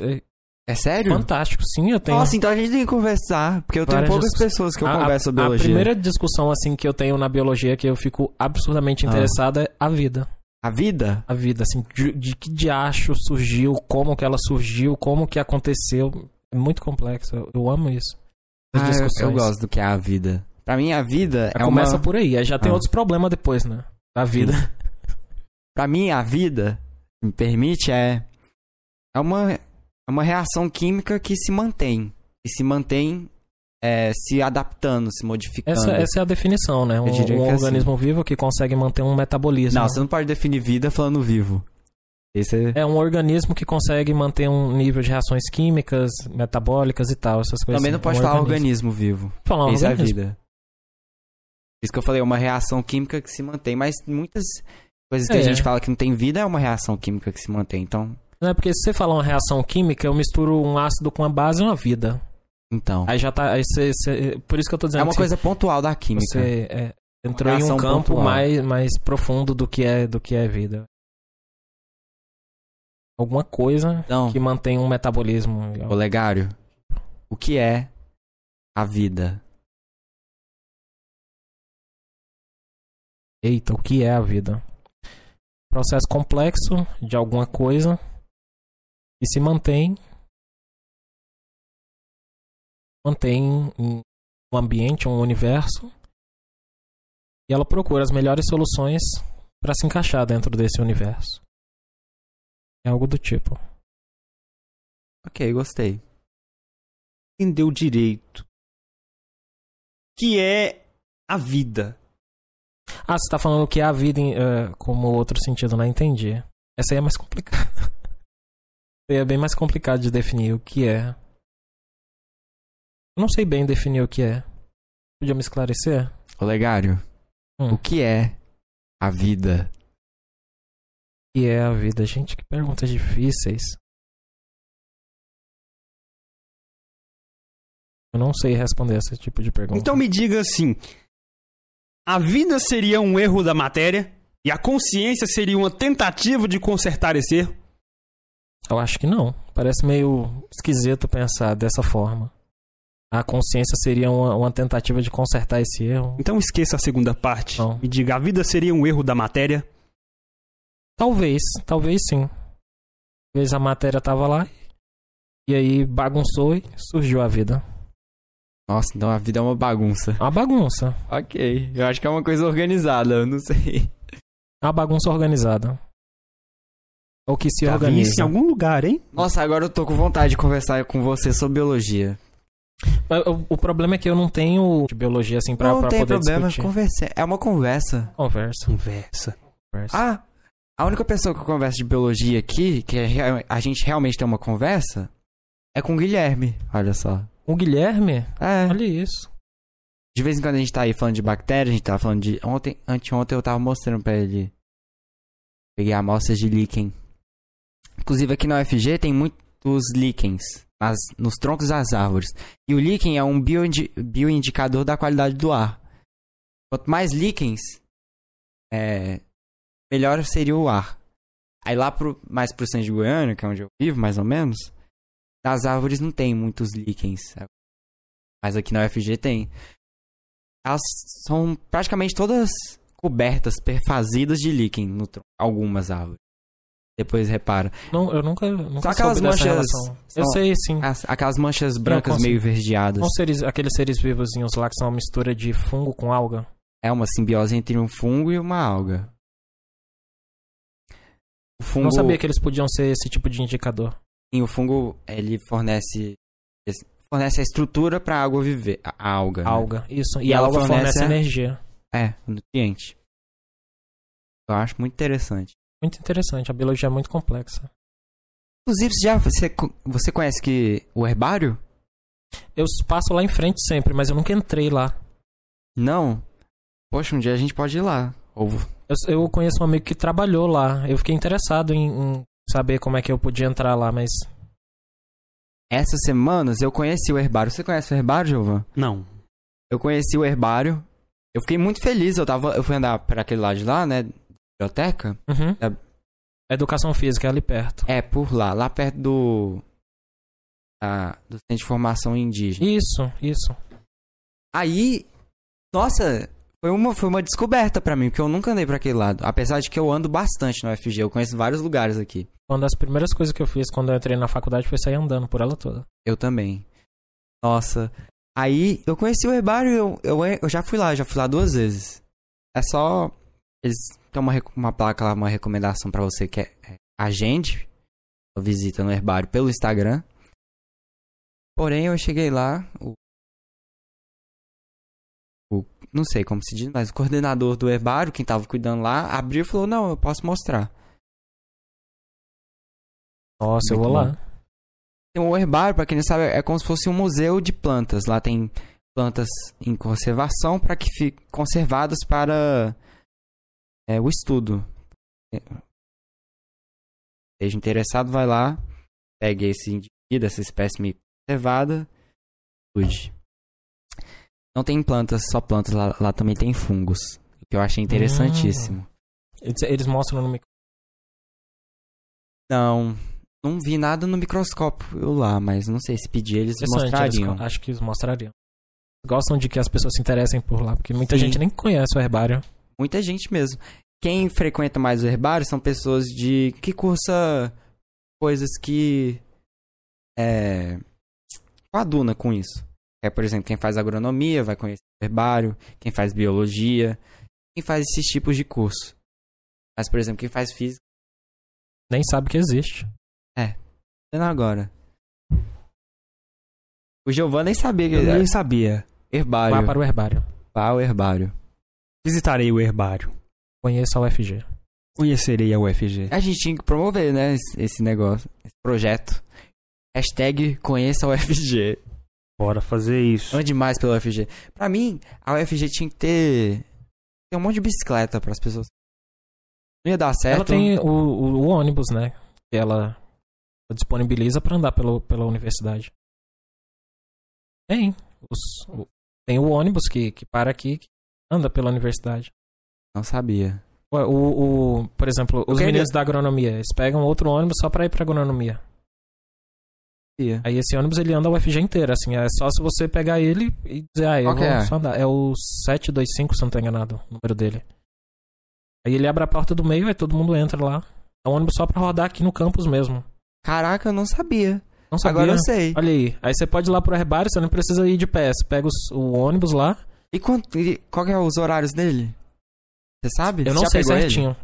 é É sério? fantástico. Sim, eu tenho. Nossa, então a gente tem que conversar. Porque eu tenho poucas discuss- pessoas que eu A- converso sobre biologia. A primeira discussão assim que eu tenho na biologia que eu fico absurdamente Ah. interessado é a vida. A vida? A vida, assim, de, de que diacho surgiu, como que ela surgiu, como que aconteceu. É muito complexo. Eu, eu amo isso. Ah, eu, eu gosto do que é a vida. Pra mim, a vida Já é começa uma... por aí. Aí já tem Ah. outros problemas depois, né? Da vida. Pra mim, a vida, me permite, é... É uma, é uma reação química que se mantém. E se mantém é, se adaptando, se modificando. Essa, essa é a definição, né? Um, um é organismo vivo que consegue manter um metabolismo. Não, você não pode definir vida falando vivo. Esse é... É um organismo que consegue manter um nível de reações químicas, metabólicas e tal, essas coisas. Também não assim. pode um falar organismo. organismo vivo. Falar um Isso é a organismo. vida. Isso que eu falei, é uma reação química que se mantém, mas muitas coisas que É. a gente fala que não tem vida é uma reação química que se mantém. Então, Não é porque se você falar uma reação química, eu misturo um ácido com a base e uma vida. Então Aí já tá. Aí você, você- por isso que eu tô dizendo é uma que coisa pontual da química. você é, entrou em um campo pontual. mais, mais profundo do que é do que é vida. Alguma coisa Então, que mantém um metabolismo. Olegário, o que é a vida? Eita, o que é a vida? Processo complexo de alguma coisa que se mantém mantém um ambiente, um universo e ela procura as melhores soluções para se encaixar dentro desse universo. É algo do tipo. Ok, gostei. Entendeu direito. Que é a vida. Ah, você tá falando que é a vida em, eh, como outro sentido, não entendi. Essa aí é mais complicada. É bem mais complicado de definir o que é. Eu não sei bem definir o que é. Podia me esclarecer? Olegário, Hum. o que é a vida? O que é a vida? Gente, que perguntas difíceis. Eu não sei responder esse tipo de pergunta. Então me diga assim: a vida seria um erro da matéria e a consciência seria uma tentativa de consertar esse erro? Eu acho que não. Parece meio esquisito pensar dessa forma. A consciência seria uma, uma tentativa de consertar esse erro. Então esqueça a segunda parte. Não. Me diga: a vida seria um erro da matéria? Talvez, talvez sim. Talvez a matéria tava lá e aí bagunçou e surgiu a vida. Nossa, então a vida é uma bagunça. Uma bagunça. Ok, eu acho que é uma coisa organizada, eu não sei. Uma bagunça organizada. Ou que se Já vi organiza. isso em algum lugar, hein? Nossa, agora eu tô com vontade de conversar com você sobre biologia. O, problema é que eu não tenho de biologia assim pra, não pra tem poder problema, discutir. conversa. É uma conversa. Conversa. Conversa. conversa. Ah, a única pessoa que eu converso de biologia aqui, que é a gente realmente tem uma conversa, é com o Guilherme. Olha só. O Guilherme? É. Olha isso. De vez em quando a gente tá aí falando de bactérias, a gente tava falando de. Ontem, anteontem eu tava mostrando pra ele. Peguei amostras de líquen. Inclusive aqui na UFG tem muitos líquens nas, nos troncos das árvores. E o líquen é um bioindi- bioindicador da qualidade do ar. Quanto mais líquens, é, melhor seria o ar. Aí lá pro, mais pro centro de Goiânia, que é onde eu vivo, mais ou menos, nas árvores não tem muitos líquens. Mas aqui na UFG tem. Elas são praticamente todas cobertas, perfazidas de líquen no tronco. Algumas árvores. Depois repara. Não, eu nunca, nunca aquelas manchas- relação. Eu sei, sim. As- aquelas manchas brancas meio verdeadas. São seres, aqueles seres vivozinhos lá que são uma mistura de fungo com alga. É uma simbiose entre um fungo e uma alga. O fungo, Não sabia que eles podiam ser esse tipo de indicador. sim, o fungo ele fornece fornece a estrutura para a água viver, a a alga. né? Alga, isso. E, E a alga fornece fornece, a- energia. É, o nutriente. Eu acho muito interessante. Muito interessante, a biologia é muito complexa. Inclusive, já você você conhece que o herbário? Eu passo lá em frente sempre, mas eu nunca entrei lá. Não. Poxa, um dia a gente pode ir lá. Ou Eu, eu conheço um amigo que trabalhou lá. Eu fiquei interessado em, em saber como é que eu podia entrar lá, mas essas semanas eu conheci o herbário. Você conhece o herbário, Giovan? Não. Eu conheci o herbário Eu fiquei muito feliz, eu tava. Eu fui andar pra aquele lado de lá, né? Biblioteca. Uhum. É. Educação física é ali perto. É, por lá, lá perto do. da- do Centro de Formação Indígena. Isso, isso. Aí, nossa, foi uma, foi uma descoberta pra mim, porque eu nunca andei pra aquele lado. Apesar de que eu ando bastante no FG, eu conheço vários lugares aqui. Uma das primeiras coisas que eu fiz quando eu entrei na faculdade foi sair andando por ela toda. Eu também. Nossa. Aí eu conheci o herbário, eu, eu, eu já fui lá, já fui lá duas vezes. É só. Eles têm uma, uma placa lá, uma recomendação pra você que é, é agende a visita no herbário pelo Instagram. Porém, eu cheguei lá, o, o- Não sei como se diz, mas o coordenador do herbário, quem tava cuidando lá, abriu e falou: Não, eu posso mostrar. Nossa, eu Muito vou bom. lá. Tem um herbário, pra quem não sabe, é como se fosse um museu de plantas. Lá tem plantas em conservação para que fiquem conservadas para é, o estudo. É. Seja interessado, vai lá, pegue esse indivíduo, essa espécime conservada, estude. Não tem plantas, só plantas, lá, lá também tem fungos. O que eu achei interessantíssimo. Eles, eles mostram no micro. Não, não vi nada no microscópio lá, mas não sei se pedir eles mostrariam. eles- acho que eles mostrariam. Gostam de que as pessoas se interessem por lá, porque muita Sim. gente nem conhece o herbário. Muita gente mesmo. Quem frequenta mais o herbário são pessoas de que cursa coisas que é coaduna com isso. É, por exemplo, quem faz agronomia vai conhecer o herbário, quem faz biologia, quem faz esses tipos de curso. Mas, por exemplo, quem faz física, Nem sabe que existe. vendo agora. O Giovanni nem sabia que Eu nem sabia. herbário. Vá para o herbário. Vá ao herbário. Visitarei o herbário. Conheça a UFG. Conhecerei a UFG. A gente tinha que promover, né, esse, negócio, esse projeto. Hashtag conheça o UFG. Bora fazer isso. Ande mais pela UFG. Pra mim, a UFG tinha que ter, ter um monte de bicicleta pras pessoas. Não ia dar certo. Ela tem o, o- o ônibus, né? Que ela disponibiliza para andar pelo, pela universidade. Tem. Os- o- tem o ônibus que, que para aqui, que anda pela universidade. Não sabia. Ué, O, o, por exemplo, os meninos da agronomia, eles pegam outro ônibus só pra ir pra agronomia. Sabia. Aí esse ônibus ele anda a UFG inteira, assim, é só se você pegar ele e dizer, ah, eu Qual vou é? só andar. É o 725, se não tô enganado, o número dele. Aí ele abre a porta do meio, aí todo mundo entra lá. É um ônibus só pra rodar aqui no campus mesmo. Caraca, eu não sabia. Não sabia. Agora eu sei. Olha aí. Aí você pode ir lá pro herbário, você não precisa ir de pé. Você pega os- o ônibus lá. E, quanto, e qual é os horários dele? Você sabe? Eu Você não sei pegou ele? certinho.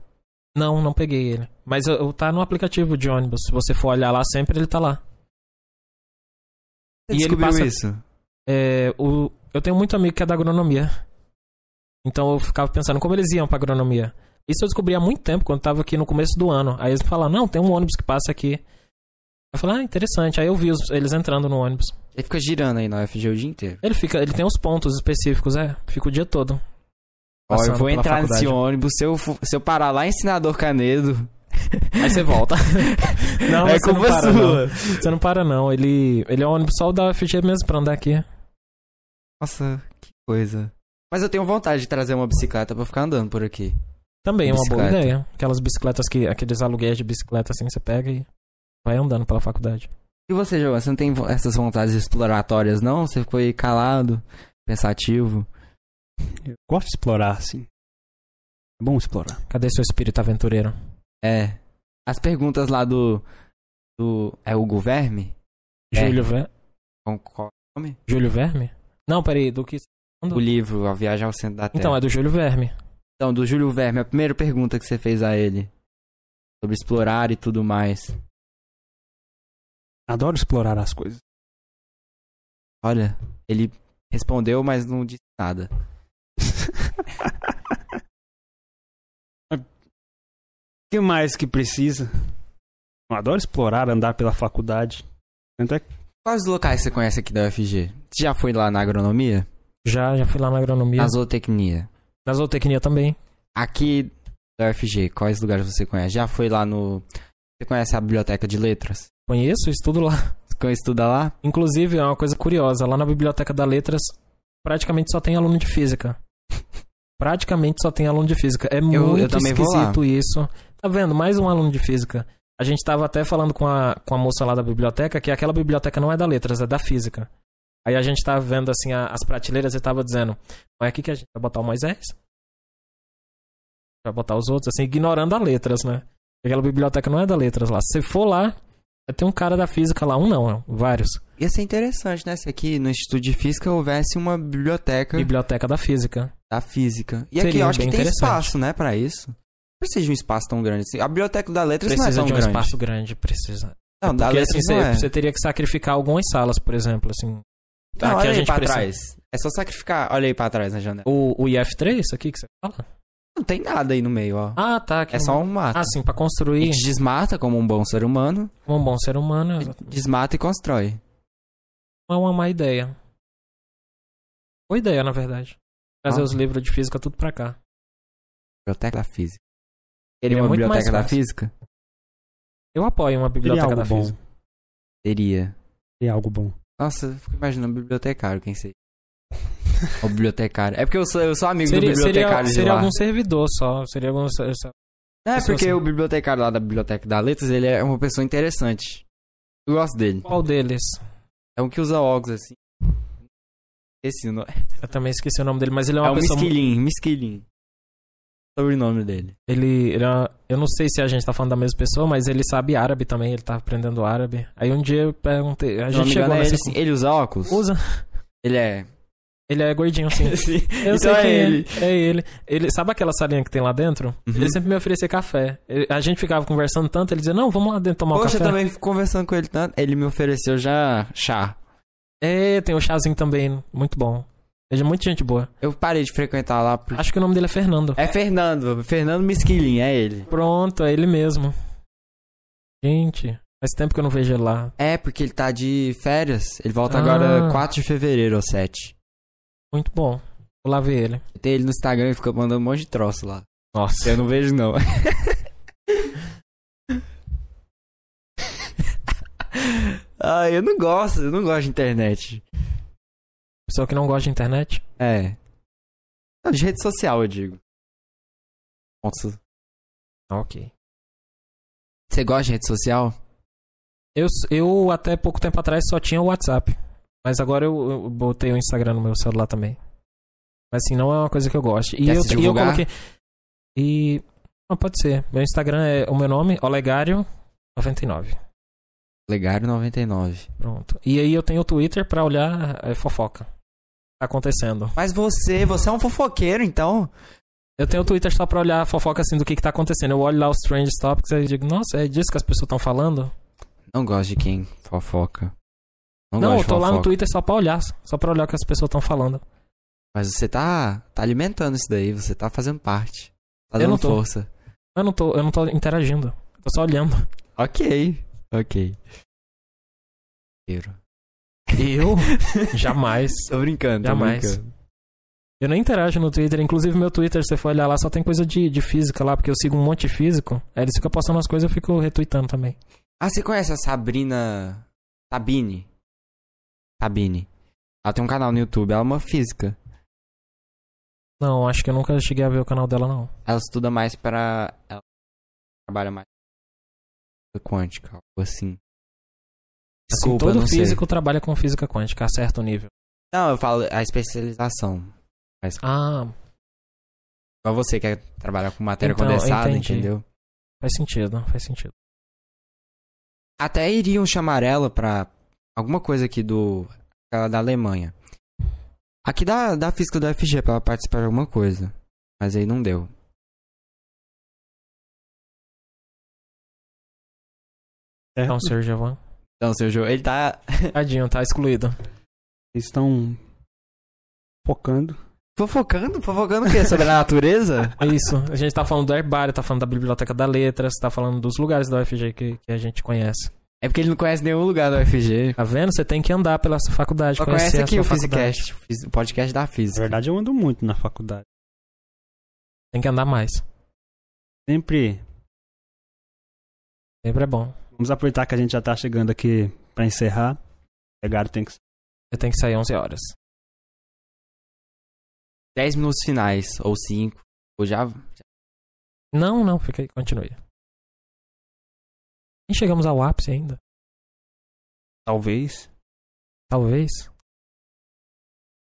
Não, não peguei ele. Mas eu, eu- tá no aplicativo de ônibus. Se você for olhar lá sempre, ele tá lá. Você E ele descobriu passa- isso? É, o, eu tenho muito amigo que é da agronomia. Então eu ficava pensando como eles iam pra agronomia. Isso eu descobri há muito tempo, quando tava aqui no começo do ano. Aí eles me falaram, não, tem um ônibus que passa aqui. Eu falei, ah, interessante. Aí eu vi os- eles entrando no ônibus. Ele fica girando aí na UFG o dia inteiro. Ele fica, ele tem uns pontos específicos, é. Fica o dia todo. Ó, eu vou entrar nesse faculdade. ônibus. Se eu, se eu parar lá em Senador Canedo, Aí você volta. não, é você não culpa para, não. sua. Você não para, não. Ele, ele é um ônibus só da FG mesmo pra andar aqui. Nossa, que coisa. Mas eu tenho vontade de trazer uma bicicleta pra ficar andando por aqui. Também é uma boa ideia. Aquelas bicicletas que. Aqueles aluguéis de bicicleta assim, você pega e vai andando pela faculdade. E você, João, você não tem essas vontades exploratórias, não? Você ficou aí calado, pensativo? Eu gosto de explorar, assim. É bom explorar. Cadê seu espírito aventureiro? É. As perguntas lá do. do é Hugo Verme? É. Júlio Ver... Com qual é o nome? Júlio Verme? Não, peraí, do que. O livro, A Viagem ao Centro da Terra. Então, é do Júlio Verme. Então, do Júlio Verme, a primeira pergunta que você fez a ele. Sobre explorar e tudo mais. Adoro explorar as coisas. Olha, ele respondeu, mas não disse nada. O que mais que precisa? Eu adoro explorar, andar pela faculdade. É que Quais os locais você conhece aqui da UFG? Você já foi lá na agronomia? Já, já fui lá na agronomia. Na zootecnia? Na zootecnia também. Aqui da UFG, quais lugares você conhece? Já foi lá no. Você conhece a biblioteca de letras? Conheço, estudo lá. Você estuda lá? Inclusive, é uma coisa curiosa. Lá na Biblioteca da Letras, praticamente só tem aluno de física. praticamente só tem aluno de física. É muito eu vou lá. esquisito isso. Tá vendo? Mais um aluno de física. A gente tava até falando com a, com a moça lá da biblioteca que aquela biblioteca não é da letras, é da física. Aí a gente tava vendo assim a- as prateleiras e tava dizendo, mas aqui que a gente vai botar o Moisés? Vai botar os outros, assim, ignorando a letras, né? Aquela biblioteca não é da letras lá. Se você for lá, vai ter um cara da física lá, um não, vários. Ia ser interessante, né? Se aqui no Instituto de Física houvesse uma biblioteca Biblioteca da física. da física. E aqui Seria eu acho que tem espaço, né, pra isso. Não precisa de um espaço tão grande assim. A biblioteca da Letras Precisa não é de tão um grande. espaço grande, precisa. Não, da Porque Letras assim, não você, é. você teria que sacrificar algumas salas, por exemplo, assim. Não, Aqui olha a aí pra precisa- trás. É só sacrificar. Olha aí pra trás na janela. O, o IF3, isso aqui que você fala? Não tem nada aí no meio, ó. Ah, tá. é só um mato. Ah, sim, pra A construir gente desmata como um bom ser humano, como um bom ser humano desmata e constrói. não é uma má ideia. Boa ideia, na verdade. Trazer Ah. os livros de física tudo pra cá. Biblioteca da Física. Queria É uma biblioteca da. Física? Eu apoio uma Seria biblioteca algo da bom. física. Teria. Seria algo bom. Nossa, eu fico imaginando bibliotecário, quem sei. O bibliotecário. É porque eu sou, eu sou amigo Seria, do seria, bibliotecário seria lá. algum servidor só. Seria algum. É, porque assim. o bibliotecário lá da Biblioteca da Letras, ele é uma pessoa interessante. Eu gosto dele. Qual deles? É um que usa óculos, assim. Esse o nome. Eu também esqueci o nome dele, mas ele é É, uma o pessoa. mu- Misquilin, Misquilin. Sobrenome dele. Ele, ele é- eu não sei se a gente tá falando da mesma pessoa, mas ele sabe árabe também, ele tá aprendendo árabe. Aí um dia eu perguntei, a não gente me engano, chegou é nessa ele, ele usa óculos? Usa. Ele é. Ele é gordinho, sim. Sim. Eu então sei é quem ele. é. É ele. ele. Sabe aquela salinha que tem lá dentro? Uhum. Ele sempre me oferecia café. Ele- a gente ficava conversando tanto, ele dizia, não, vamos lá dentro tomar um Poxa, eu café. também fico conversando com ele tanto. Ele me ofereceu já chá. É, tem o chazinho também, muito bom. Ele é muito gente boa. Eu parei de frequentar lá. Acho que o nome dele é Fernando. É Fernando. Fernando Misquilin, é ele. Pronto, é ele mesmo. Gente, faz tempo que eu não vejo ele lá. É, porque ele tá de férias. Ele volta Ah. agora 4 de fevereiro ou 7. Muito bom. Vou lá ver ele. Tem ele no Instagram e fica mandando um monte de troço lá. Nossa. Eu não vejo, não. ah, eu não gosto, eu não gosto de internet. Pessoa que não gosta de internet? É. Não, de rede social, eu digo. Nossa. Ok. Você gosta de rede social? Eu, eu até pouco tempo atrás só tinha o WhatsApp. Mas agora eu, eu botei o Instagram no meu celular também. Mas assim, não é uma coisa que eu gosto. E eu, e eu coloquei. E. Não, pode ser. Meu Instagram é o meu nome, Olegário99. Legário 99. Pronto. E aí eu tenho o Twitter pra olhar é, fofoca. Tá acontecendo. Mas você, você é um fofoqueiro, então? Eu tenho o Twitter só pra olhar fofoca assim do que, que tá acontecendo. Eu olho lá os Strange Topics e digo, nossa, é disso que as pessoas estão falando? Não gosto de quem fofoca. Não, Não, eu tô lá no. Twitter só pra olhar. Só pra olhar o que as pessoas estão falando. Mas você tá, tá alimentando isso daí, você tá fazendo parte. Tá Eu dando não tô. força. Eu não tô, eu não tô interagindo. Tô só olhando. Ok, ok. Eu? Jamais. Tô brincando, tô Jamais. brincando. Eu nem interajo no Twitter. Inclusive, meu Twitter, se você for olhar lá, só tem coisa de, de física lá, porque eu sigo um monte de físico. Aí eles ficam postando as coisas eu fico retweetando também. Ah, você conhece a Sabrina Sabine? Sabine. Ela tem um canal no YouTube, ela é uma física. Não, acho que eu nunca cheguei a ver o canal dela, não. Ela estuda mais pra. Ela trabalha mais com quântica, algo assim. Assim, Desculpa, todo não sei. físico trabalha com física quântica a certo nível. Não, eu falo a especialização. Mas Ah, igual você quer trabalhar com matéria Então, condensada, entendi. entendeu? faz sentido, faz sentido. Até iriam chamar ela pra alguma coisa aqui do. aquela da Alemanha. Aqui da, da física do FG pra ela participar de alguma coisa. Mas aí não deu. É, Então, Sr. Giovanni. Então, seu João, ele tá Tadinho, tá excluído. Eles estão focando. fofocando? Fofocando o quê? Sobre a natureza? É isso. A gente tá falando do herbário, tá falando da Biblioteca da Letras, tá falando dos lugares da UFG que, que a gente conhece. É porque ele não conhece nenhum lugar da UFG. Tá vendo? Você tem que andar pela sua faculdade, Só conhecer conhece aqui o. Physicast, o o podcast da Na física. verdade, eu ando muito na faculdade. Tem que andar mais. Sempre. Sempre é bom. Vamos aproveitar que a gente já tá chegando aqui pra encerrar. Pegar tem que Você tem que sair 11 horas. 10 minutos finais, ou 5, ou já. Não, não, fica aí, continue. Nem chegamos ao ápice ainda. Talvez. Talvez.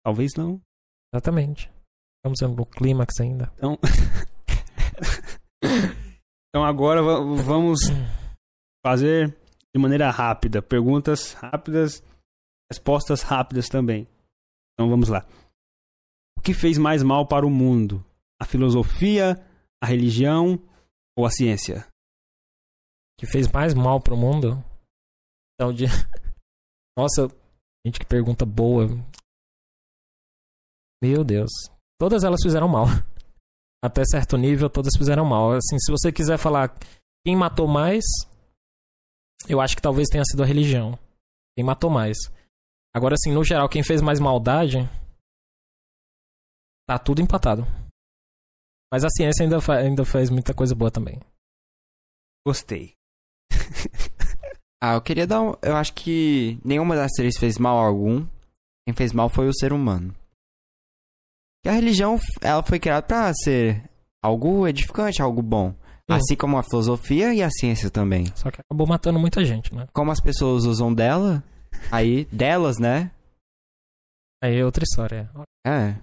Talvez não. Exatamente. Estamos no clímax ainda. Então. então agora va- vamos fazer de maneira rápida. Perguntas rápidas, respostas rápidas também. Então vamos lá. O que fez mais mal para o mundo? A filosofia, a religião ou a ciência? Que fez mais mal pro mundo. Então, de. Nossa, gente, que pergunta boa. Meu Deus. Todas elas fizeram mal. Até certo nível, todas fizeram mal. Assim, se você quiser falar quem matou mais, eu acho que talvez tenha sido a religião. Quem matou mais. Agora, assim, no geral, quem fez mais maldade. Tá tudo empatado. Mas a ciência ainda, fa- ainda faz muita coisa boa também. Gostei. Ah, eu queria dar um. Eu acho que nenhuma das três fez mal algum. Quem fez mal foi o ser humano. E a religião, ela foi criada pra ser algo edificante, algo bom. Sim. Assim como a filosofia e a ciência também. Só que acabou matando muita gente, né? Como as pessoas usam dela, aí, delas, né? Aí é outra história. É.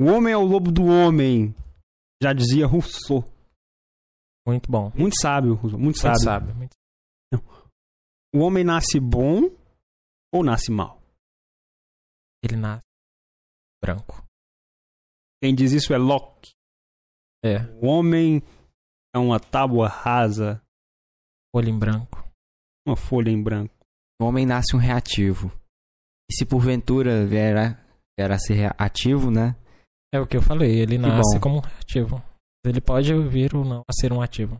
O homem é o lobo do homem. Já dizia Rousseau. Muito bom. Muito sábio, Rousseau. Muito Muito sábio. sábio. Muito... O homem nasce bom ou nasce mal? Ele nasce branco. Quem diz isso é Locke. É, O homem é uma tábua rasa, olho em branco. uma folha em branco. O homem nasce um reativo. E se porventura vier a, vier a ser ativo, né? É o que eu falei, ele nasce como um reativo. Ele pode vir ou não a ser um ativo.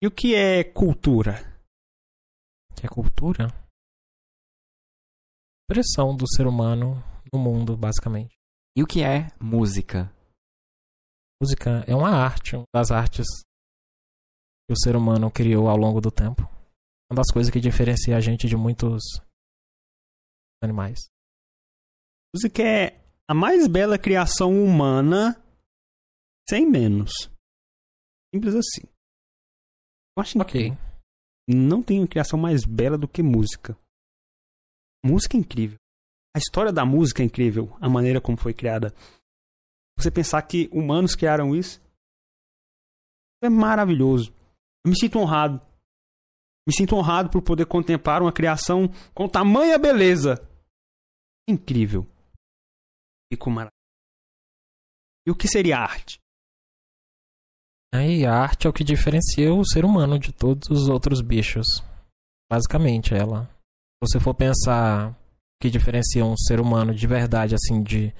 E o que é cultura? Que é cultura? Expressão do ser humano no mundo, basicamente. E o que é música? Música é uma arte, uma das artes que o ser humano criou ao longo do tempo. Uma das coisas que diferencia a gente de muitos animais. Música é a mais bela criação humana, sem menos. Simples assim. Eu acho Ok. que não tem criação mais bela do que música. Música é incrível. A história da música é incrível, a maneira como foi criada. Você pensar que humanos criaram isso é maravilhoso. Eu me sinto honrado. Me sinto honrado por poder contemplar uma criação com tamanha beleza. Incrível. Fico maravilhoso. E o que seria arte? Aí a arte é o que diferencia o ser humano de todos os outros bichos. Basicamente, ela. Se você for pensar o que diferencia um ser humano de verdade, assim, de,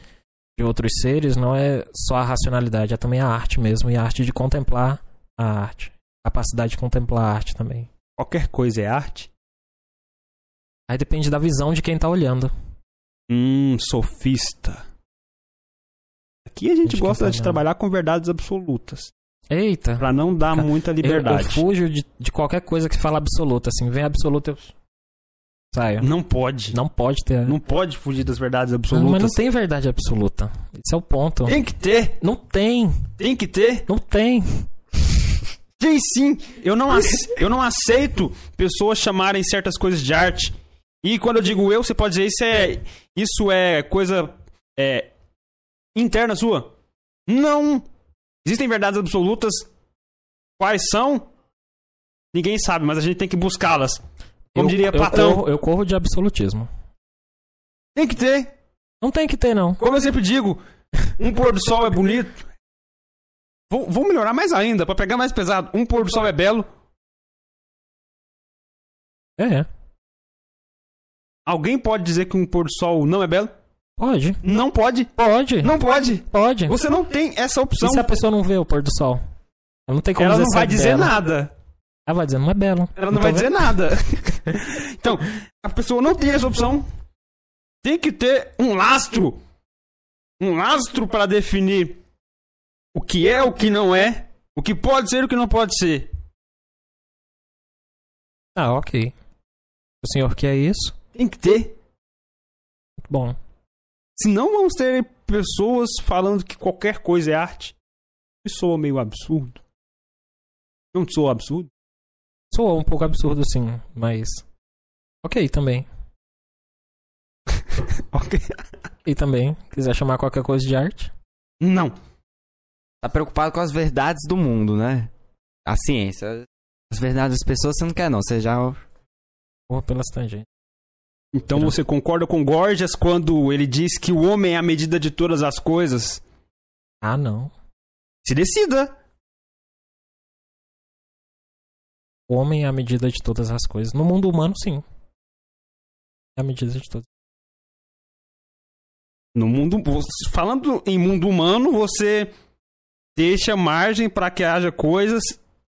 de outros seres, não é só a racionalidade, é também a arte mesmo. E a arte de contemplar a arte. Capacidade de contemplar a arte também. Qualquer coisa é arte? Aí depende da visão de quem tá olhando. Hum, sofista. Aqui a gente Gente, gosta de tá trabalhar com verdades absolutas. Eita! Pra não dar Cara, muita Eu, liberdade. eu fujo de, de qualquer coisa que fala absoluta, assim. Vem absoluta, eu saio. Não pode. Não pode ter. Não pode fugir das verdades Não, absolutas. mas não tem verdade absoluta. Esse é o ponto. Tem que ter. Não tem. Tem que ter. Não tem. Tem sim. Eu não, eu não aceito pessoas chamarem certas coisas de arte. E quando eu digo eu, você pode dizer isso é isso é coisa é, interna sua? Não. Existem verdades absolutas. Quais são? Ninguém sabe, mas a gente tem que buscá-las. Como eu, diria eu Platão. corro, eu corro de absolutismo. Tem que ter. Não tem que ter, não. Como eu sempre digo, um pôr do sol é bonito. Vou, vou melhorar mais ainda, pra pegar mais pesado. Um pôr do sol é belo. É, Alguém pode dizer que um pôr do sol não é belo? Pode. Não pode. Pode. Não pode. Pode. Você não tem essa opção. E se a pessoa não vê o pôr do sol? Ela não tem como Ela dizer não vai é dizer belo. nada. Ela vai dizer, não é belo. Ela não Então vai dizer nada. então, a pessoa não tem essa opção. Tem que ter um lastro. Um lastro para definir o que é, o que não é, o que pode ser e o que não pode ser. Ah, ok. O senhor quer isso? Tem que ter. Muito bom. Se não vamos ter pessoas falando que qualquer coisa é arte. Isso soa meio absurdo. Não soa absurdo? Soou um pouco absurdo, sim, mas. Ok também. Ok. E também, quiser chamar qualquer coisa de arte. Não. Tá preocupado com as verdades do mundo, né? A ciência. As verdades das pessoas você não quer, não. Você já. Porra, pelas tangentes. Então você concorda com Gorgias quando ele diz que o homem é a medida de todas as coisas? Ah, não. Se decida. O homem é a medida de todas as coisas. No mundo humano, sim. É a medida de todas. No mundo, falando em mundo humano, você deixa margem para que haja coisas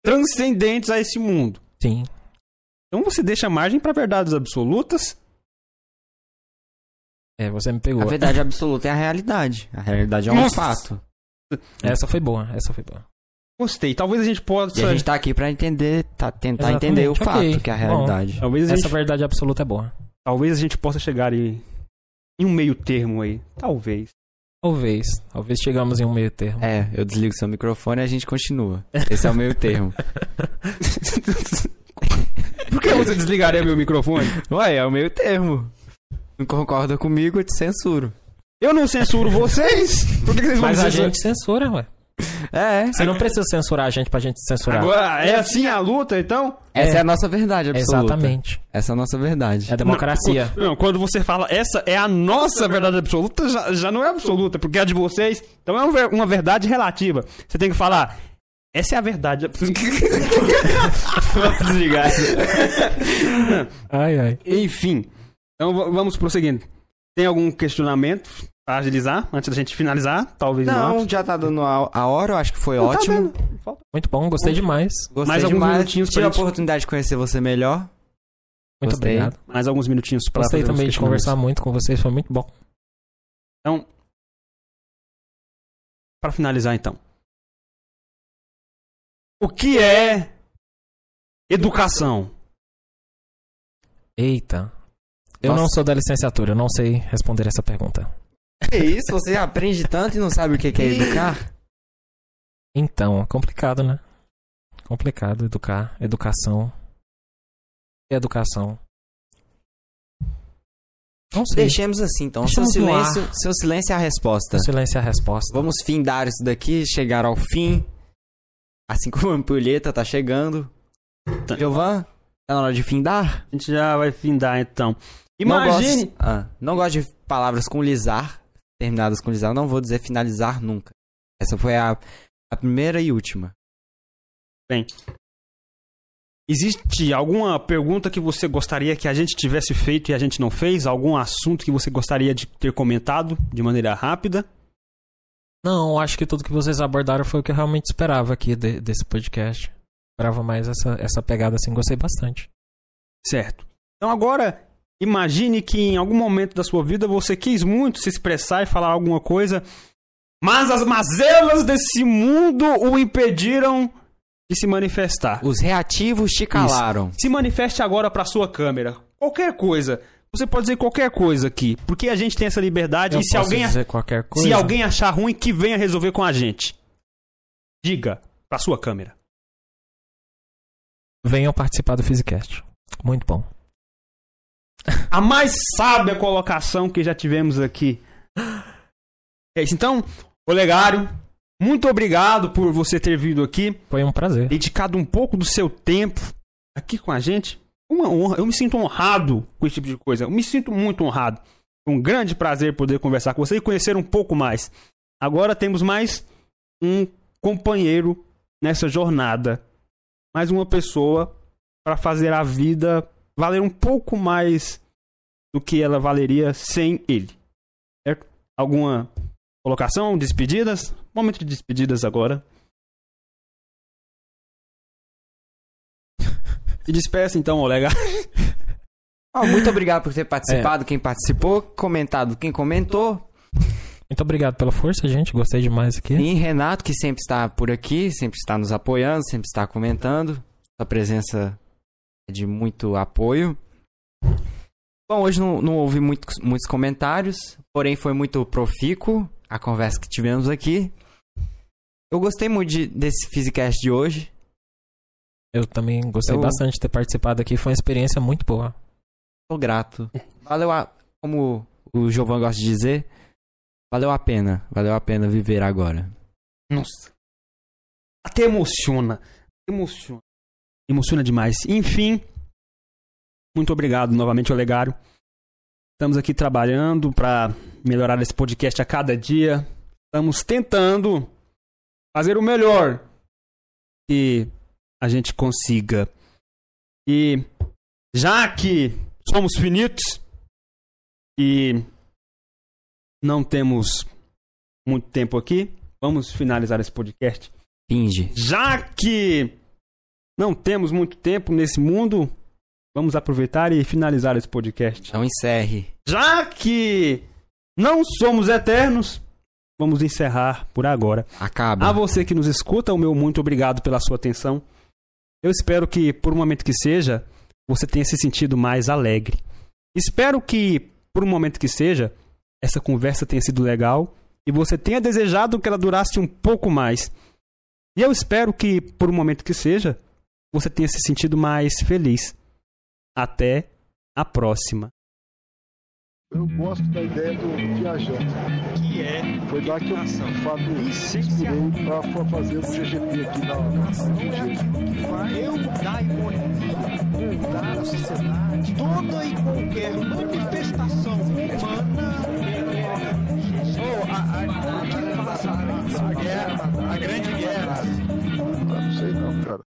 transcendentes a esse mundo. Sim. Então você deixa margem para verdades absolutas. É, você me pegou. A verdade absoluta é a realidade. A realidade é um Nossa. fato. Essa foi boa, essa foi boa. Gostei. Talvez a gente possa. E a gente tá aqui pra entender, tá, tentar Exatamente, entender o ok. fato, que é a Bom. realidade. Talvez a, Essa gente, verdade absoluta é boa. talvez a gente possa chegar em, em um meio termo aí. Talvez. Talvez. Talvez chegamos em um meio termo. É, eu desligo seu microfone e a gente continua. Esse é o meio termo. Por que você desligaria meu microfone? Ué, é o meio termo. Não concorda comigo, eu te censuro. Eu não censuro vocês. Por que que vocês vão Mas a gente censura, ué. É, Você não precisa censurar a gente pra gente censurar. Agora, é assim a luta, então? essa é, É. a nossa verdade absoluta. Exatamente. Essa é a nossa verdade. É a democracia. Não, não, quando você fala essa é a nossa verdade absoluta, já, já não é absoluta, porque é a de vocês. Então é um uma verdade relativa. Você tem que falar. Essa é a verdade. Vou desligar. Ai, ai. Enfim. Então vamos prosseguindo. Tem algum questionamento pra agilizar antes da gente finalizar? Talvez não. Não, já tá dando a, a hora, eu acho que foi Não, tá ótimo. Falta- Muito bom, gostei demais. Gostei Mais alguns demais. minutinhos pra Tive a gente- oportunidade de conhecer você melhor. Muito Gostei. obrigado. Mais alguns minutinhos pra Gostei também de conversar muito com vocês, foi muito bom. Então, para finalizar então. O que é educação? Eita. Eu Nossa. não sou da licenciatura, eu não sei responder essa pergunta. Que isso? Você aprende tanto e não sabe o que é educar? Então, é complicado, né? Complicado educar, educação. E educação? Não sei. Deixemos assim, então. Deixemos seu silêncio, seu silêncio é a resposta. O silêncio é a resposta. Vamos findar isso daqui, chegar ao fim. Assim como a ampulheta tá chegando. Tá. Giovan, tá na hora de findar? A gente já vai findar então. Não Imagine. gosto, ah, não gosto de palavras com lisar, terminadas com lisar. Não vou dizer finalizar nunca. Essa foi a, a primeira e última. Existe alguma pergunta que você gostaria que a gente tivesse feito e a gente não fez? Algum assunto que você gostaria de ter comentado de maneira rápida? Não, acho que tudo que vocês abordaram foi o que eu realmente esperava aqui de- desse podcast. Esperava mais essa, essa pegada assim, gostei bastante. Certo. Então agora, imagine que em algum momento da sua vida você quis muito se expressar e falar alguma coisa, mas as mazelas desse mundo o impediram de se manifestar. Os reativos te calaram. Se manifeste agora pra sua câmera. Qualquer coisa. Você pode dizer qualquer coisa aqui, porque a gente tem essa liberdade Eu e se posso alguém, dizer qualquer coisa. se alguém achar ruim, que venha resolver com a gente. Diga pra sua câmera. Venham participar do Physicast. Muito bom. A mais sábia colocação que já tivemos aqui. É isso. Então, Olegário, muito obrigado por você ter vindo aqui, Foi um prazer. dedicado um pouco do seu tempo aqui com a gente. Uma honra. Eu me sinto honrado com esse tipo de coisa. Eu me sinto muito honrado. Um grande prazer poder conversar com você e conhecer um pouco mais. Agora temos mais um companheiro nessa jornada. Mais uma pessoa para fazer a vida valer um pouco mais do que ela valeria sem ele. Certo? Alguma colocação? Despedidas? Momento de despedidas agora. Se despeça então, Olega. Ó, muito obrigado por ter participado, quem participou, comentado quem comentou. Muito obrigado pela força, gente. Gostei demais aqui. E Renato, que sempre está por aqui, sempre está nos apoiando, sempre está comentando. Sua presença é de muito apoio. Bom, hoje não, não houve muitos, muitos comentários, porém foi muito profícuo a conversa que tivemos aqui. Eu gostei muito de- desse Physicast de hoje. Eu também gostei Eu- bastante de ter participado aqui. Foi uma experiência muito boa. Tô grato. Valeu a. Como o Giovanni gosta de dizer, valeu a pena. Valeu a pena viver agora. Nossa. Até emociona. Emociona. Emociona demais. Enfim, muito obrigado novamente, Olegário. Estamos aqui trabalhando para melhorar esse podcast a cada dia. Estamos tentando fazer o melhor que a gente consiga. E já que somos finitos e não temos muito tempo aqui, vamos finalizar esse podcast. Finge. Já que não temos muito tempo nesse mundo, vamos aproveitar e finalizar esse podcast. Então encerre. Já que não somos eternos, vamos encerrar por agora. Acaba. A você que nos escuta, o meu muito obrigado pela sua atenção. Eu espero que, por um momento que seja, você tenha se sentido mais alegre. Espero que, por um momento que seja, essa conversa tenha sido legal e você tenha desejado que ela durasse um pouco mais. E eu espero que, por um momento que seja, você tenha se sentido mais feliz. Até a próxima. Eu gosto da ideia do viajante. Que é foi lá que eu fato inspirei para fazer o CGP aqui na hora. eu é mudar a economia, mudar a sociedade. Toda e qualquer manifestação humana ou a, a, a, a, a guerra, a grande guerra. Ah, não sei não, cara.